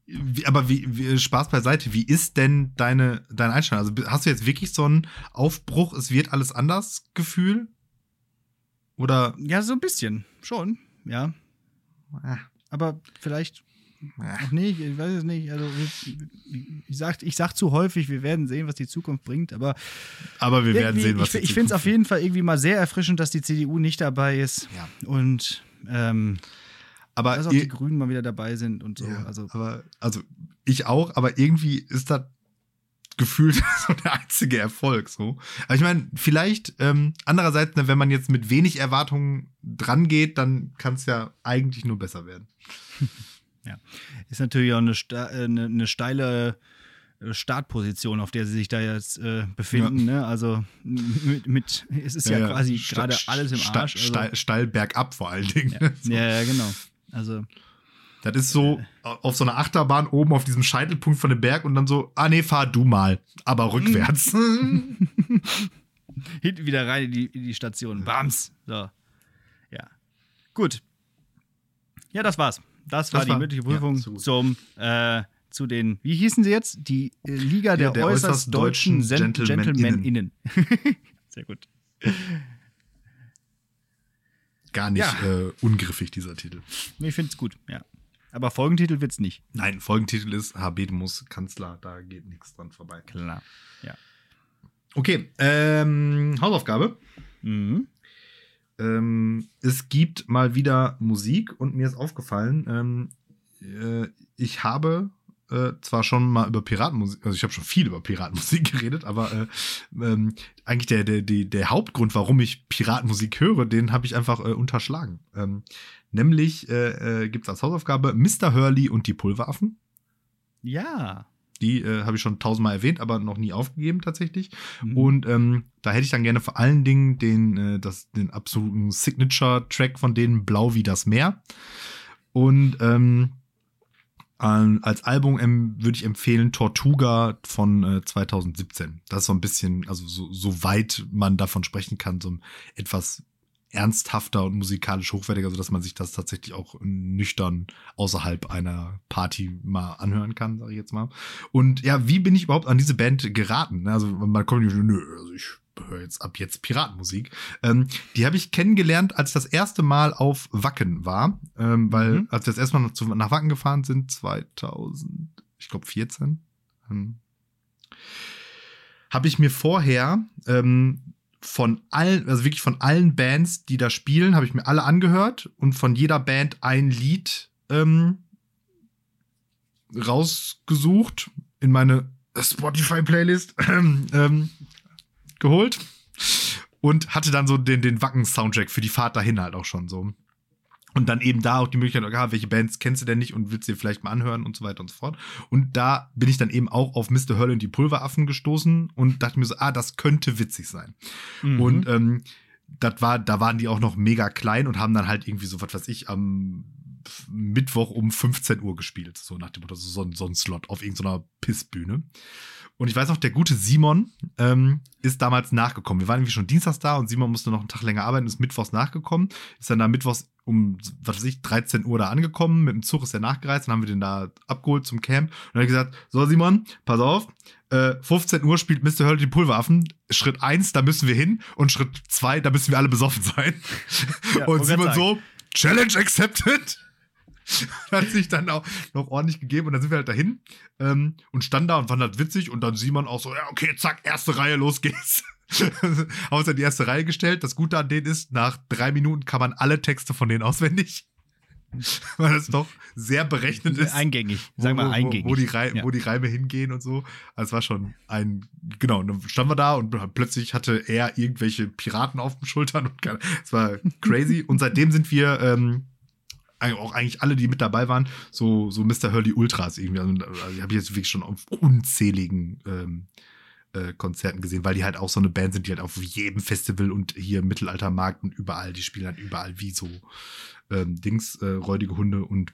wie, aber wie, wie, Spaß beiseite, wie ist denn deine, deine Einstellung? Also hast du jetzt wirklich so einen Aufbruch, es wird alles anders Gefühl? Oder? Ja, so ein bisschen. Schon, ja. Ah. Aber vielleicht noch nicht, ich weiß es nicht. Also ich, ich, sag, ich sag zu häufig, wir werden sehen, was die Zukunft bringt, aber. Aber wir werden sehen, was ich, Ich finde es auf jeden Fall irgendwie mal sehr erfrischend, dass die CDU nicht dabei ist. Ja. Und ähm, aber dass auch ihr, die Grünen mal wieder dabei sind und so. Ja, also, aber, also ich auch, aber irgendwie ist das gefühlt so der einzige Erfolg. So. Aber ich meine, vielleicht ähm, andererseits, ne, wenn man jetzt mit wenig Erwartungen dran geht, dann kann es ja eigentlich nur besser werden. Ja. Ist natürlich auch eine, eine, eine steile äh, Startposition, auf der sie sich da jetzt äh, befinden. Ja. Ne? Also mit, mit, es ist ja, ja quasi gerade alles im Arsch. Also. Steil, steil, bergab vor allen Dingen. Ja, so. ja, genau. Also das ist so auf so einer Achterbahn oben auf diesem Scheitelpunkt von dem Berg und dann so, ah nee, fahr du mal, aber rückwärts. Hinten wieder rein in die, in die Station. Bams. So. Ja. Gut. Ja, das war's. Das war das die war, mündliche Prüfung ja, zum äh, zu den, wie hießen sie jetzt? Die äh, Liga der, der, äußerst, äußerst deutschen, deutschen GentlemanInnen. Gentleman Sehr gut. Gar nicht ja. äh, ungriffig, dieser Titel. Ich finde es gut, ja. Aber Folgentitel wird es nicht. Nein, Folgentitel ist Habemus Kanzler, da geht nichts dran vorbei. Klar, ja. Okay, ähm, Hausaufgabe. Mhm. Ähm, es gibt mal wieder Musik und mir ist aufgefallen, ähm, äh, ich habe äh, zwar schon mal über Piratenmusik, also ich habe schon viel über Piratenmusik geredet, aber äh, ähm, eigentlich der, der, der, der Hauptgrund, warum ich Piratenmusik höre, den habe ich einfach äh, unterschlagen. Ähm, nämlich äh, äh, gibt es als Hausaufgabe Mr. Hurley und die Pulveraffen. Ja. Die äh, habe ich schon tausendmal erwähnt, aber noch nie aufgegeben tatsächlich. Mhm. Und ähm, da hätte ich dann gerne vor allen Dingen den, äh, das, den absoluten Signature-Track von denen, Blau wie das Meer. Und ähm, als Album ähm, würde ich empfehlen Tortuga von äh, 2017. Das ist so ein bisschen, also so, so weit man davon sprechen kann, so ein etwas ernsthafter und musikalisch hochwertiger, sodass man sich das tatsächlich auch nüchtern außerhalb einer Party mal anhören kann, sage ich jetzt mal. Und ja, wie bin ich überhaupt an diese Band geraten? Also man kommt nicht, nö, also ich höre jetzt ab jetzt Piratenmusik. Ähm, die habe ich kennengelernt, als ich das erste Mal auf Wacken war, ähm, weil mhm. als wir das erste Mal nach, nach Wacken gefahren sind, 2000, ich glaube 14, ähm, habe ich mir vorher ähm, von allen, also wirklich von allen Bands, die da spielen, habe ich mir alle angehört und von jeder Band ein Lied ähm, rausgesucht in meine Spotify-Playlist ähm, ähm, geholt und hatte dann so den, den Wacken-Soundtrack für die Fahrt dahin halt auch schon so. Und dann eben da auch die Möglichkeit, okay, welche Bands kennst du denn nicht und willst du dir vielleicht mal anhören und so weiter und so fort. Und da bin ich dann eben auch auf Mr. Hurley und die Pulveraffen gestoßen und dachte mir so, ah, das könnte witzig sein. Mhm. Und ähm, das war, da waren die auch noch mega klein und haben dann halt irgendwie so, was weiß ich, am Mittwoch um 15 Uhr gespielt. So nach dem Motto, so, so ein Slot auf irgendeiner Pissbühne. Und ich weiß noch, der gute Simon ähm, ist damals nachgekommen. Wir waren irgendwie schon dienstags da und Simon musste noch einen Tag länger arbeiten, ist mittwochs nachgekommen. Ist dann da mittwochs um, was weiß ich, 13 Uhr da angekommen. Mit dem Zug ist er nachgereist. Dann haben wir den da abgeholt zum Camp. Und dann ich gesagt, so Simon, pass auf, äh, 15 Uhr spielt Mr. Hurley die Pulveraffen. Schritt 1, da müssen wir hin. Und Schritt 2, da müssen wir alle besoffen sein. Ja, und Simon so, Challenge accepted. hat sich dann auch noch ordentlich gegeben und dann sind wir halt dahin ähm, und standen da und fanden halt witzig und dann sieht man auch so, ja, okay, zack, erste Reihe, los geht's. haben uns in die erste Reihe gestellt. Das Gute an denen ist, nach drei Minuten kann man alle Texte von denen auswendig. Weil das doch sehr berechnet ist. Eingängig, sagen wir eingängig. Wo, wo, die ja. wo die Reime hingehen und so. Also es war schon ein, genau, und dann standen wir da und plötzlich hatte er irgendwelche Piraten auf den Schultern und es war crazy. und seitdem sind wir ähm, auch eigentlich alle, die mit dabei waren, so, so Mr. Hurley Ultras irgendwie. Also, also die habe ich jetzt wirklich schon auf unzähligen ähm, äh, Konzerten gesehen, weil die halt auch so eine Band sind, die halt auf jedem Festival und hier im Mittelaltermarkt und überall, die spielen halt überall wie so ähm, Dings, äh, räudige Hunde und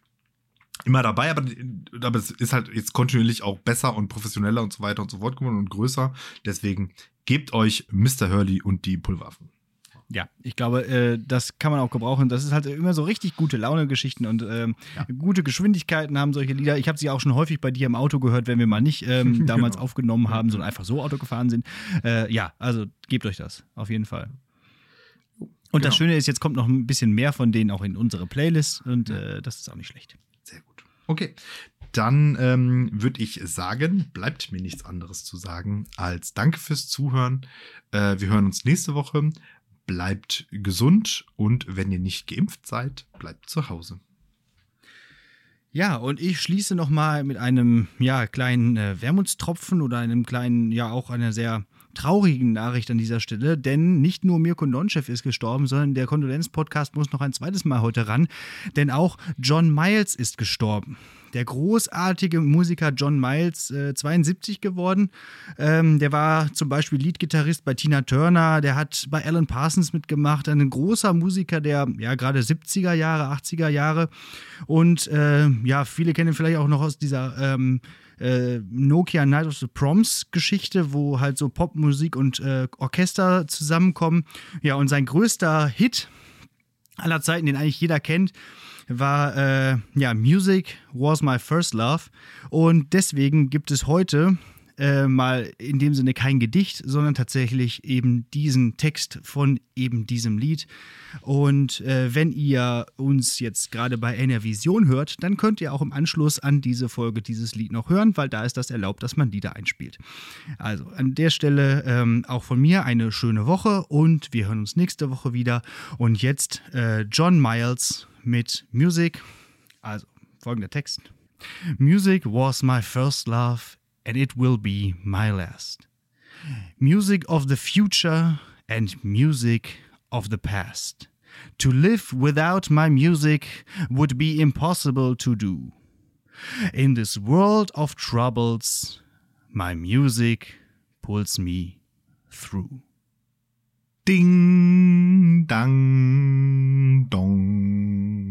immer dabei, aber, aber es ist halt jetzt kontinuierlich auch besser und professioneller und so weiter und so fort geworden und größer. Deswegen gebt euch Mr. Hurley und die Pulverwaffen ja, ich glaube, äh, das kann man auch gebrauchen. Das ist halt immer so richtig gute Laune-Geschichten und ähm, ja. gute Geschwindigkeiten haben solche Lieder. Ich habe sie auch schon häufig bei dir im Auto gehört, wenn wir mal nicht ähm, damals genau. aufgenommen haben, sondern einfach so Auto gefahren sind. Äh, ja, also gebt euch das, auf jeden Fall. Und genau. das Schöne ist, jetzt kommt noch ein bisschen mehr von denen auch in unsere Playlist und äh, das ist auch nicht schlecht. Sehr gut. Okay, dann ähm, würde ich sagen, bleibt mir nichts anderes zu sagen als Danke fürs Zuhören. Äh, wir hören uns nächste Woche bleibt gesund und wenn ihr nicht geimpft seid, bleibt zu Hause. Ja, und ich schließe nochmal mit einem ja, kleinen äh, Wermutstropfen oder einem kleinen, ja auch einer sehr traurigen Nachricht an dieser Stelle, denn nicht nur Mirko Nonchev ist gestorben, sondern der Kondolenz-Podcast muss noch ein zweites Mal heute ran, denn auch John Miles ist gestorben der großartige Musiker John Miles, äh, 72 geworden. Ähm, der war zum Beispiel Leadgitarrist bei Tina Turner, der hat bei Alan Parsons mitgemacht, ein großer Musiker der ja gerade 70er Jahre, 80er Jahre. Und äh, ja, viele kennen ihn vielleicht auch noch aus dieser ähm, äh, Nokia Night of the Proms Geschichte, wo halt so Popmusik und äh, Orchester zusammenkommen. Ja, und sein größter Hit aller Zeiten, den eigentlich jeder kennt, war äh, ja Music was my first love und deswegen gibt es heute äh, mal in dem Sinne kein Gedicht, sondern tatsächlich eben diesen Text von eben diesem Lied. Und äh, wenn ihr uns jetzt gerade bei einer Vision hört, dann könnt ihr auch im Anschluss an diese Folge dieses Lied noch hören, weil da ist das erlaubt, dass man Lieder einspielt. Also an der Stelle ähm, auch von mir eine schöne Woche und wir hören uns nächste Woche wieder. Und jetzt äh, John Miles mit Music. Also folgender Text. Music was my first love and it will be my last. Music of the future and music of the past. To live without my music would be impossible to do. In this world of troubles, my music pulls me through. 叮当咚。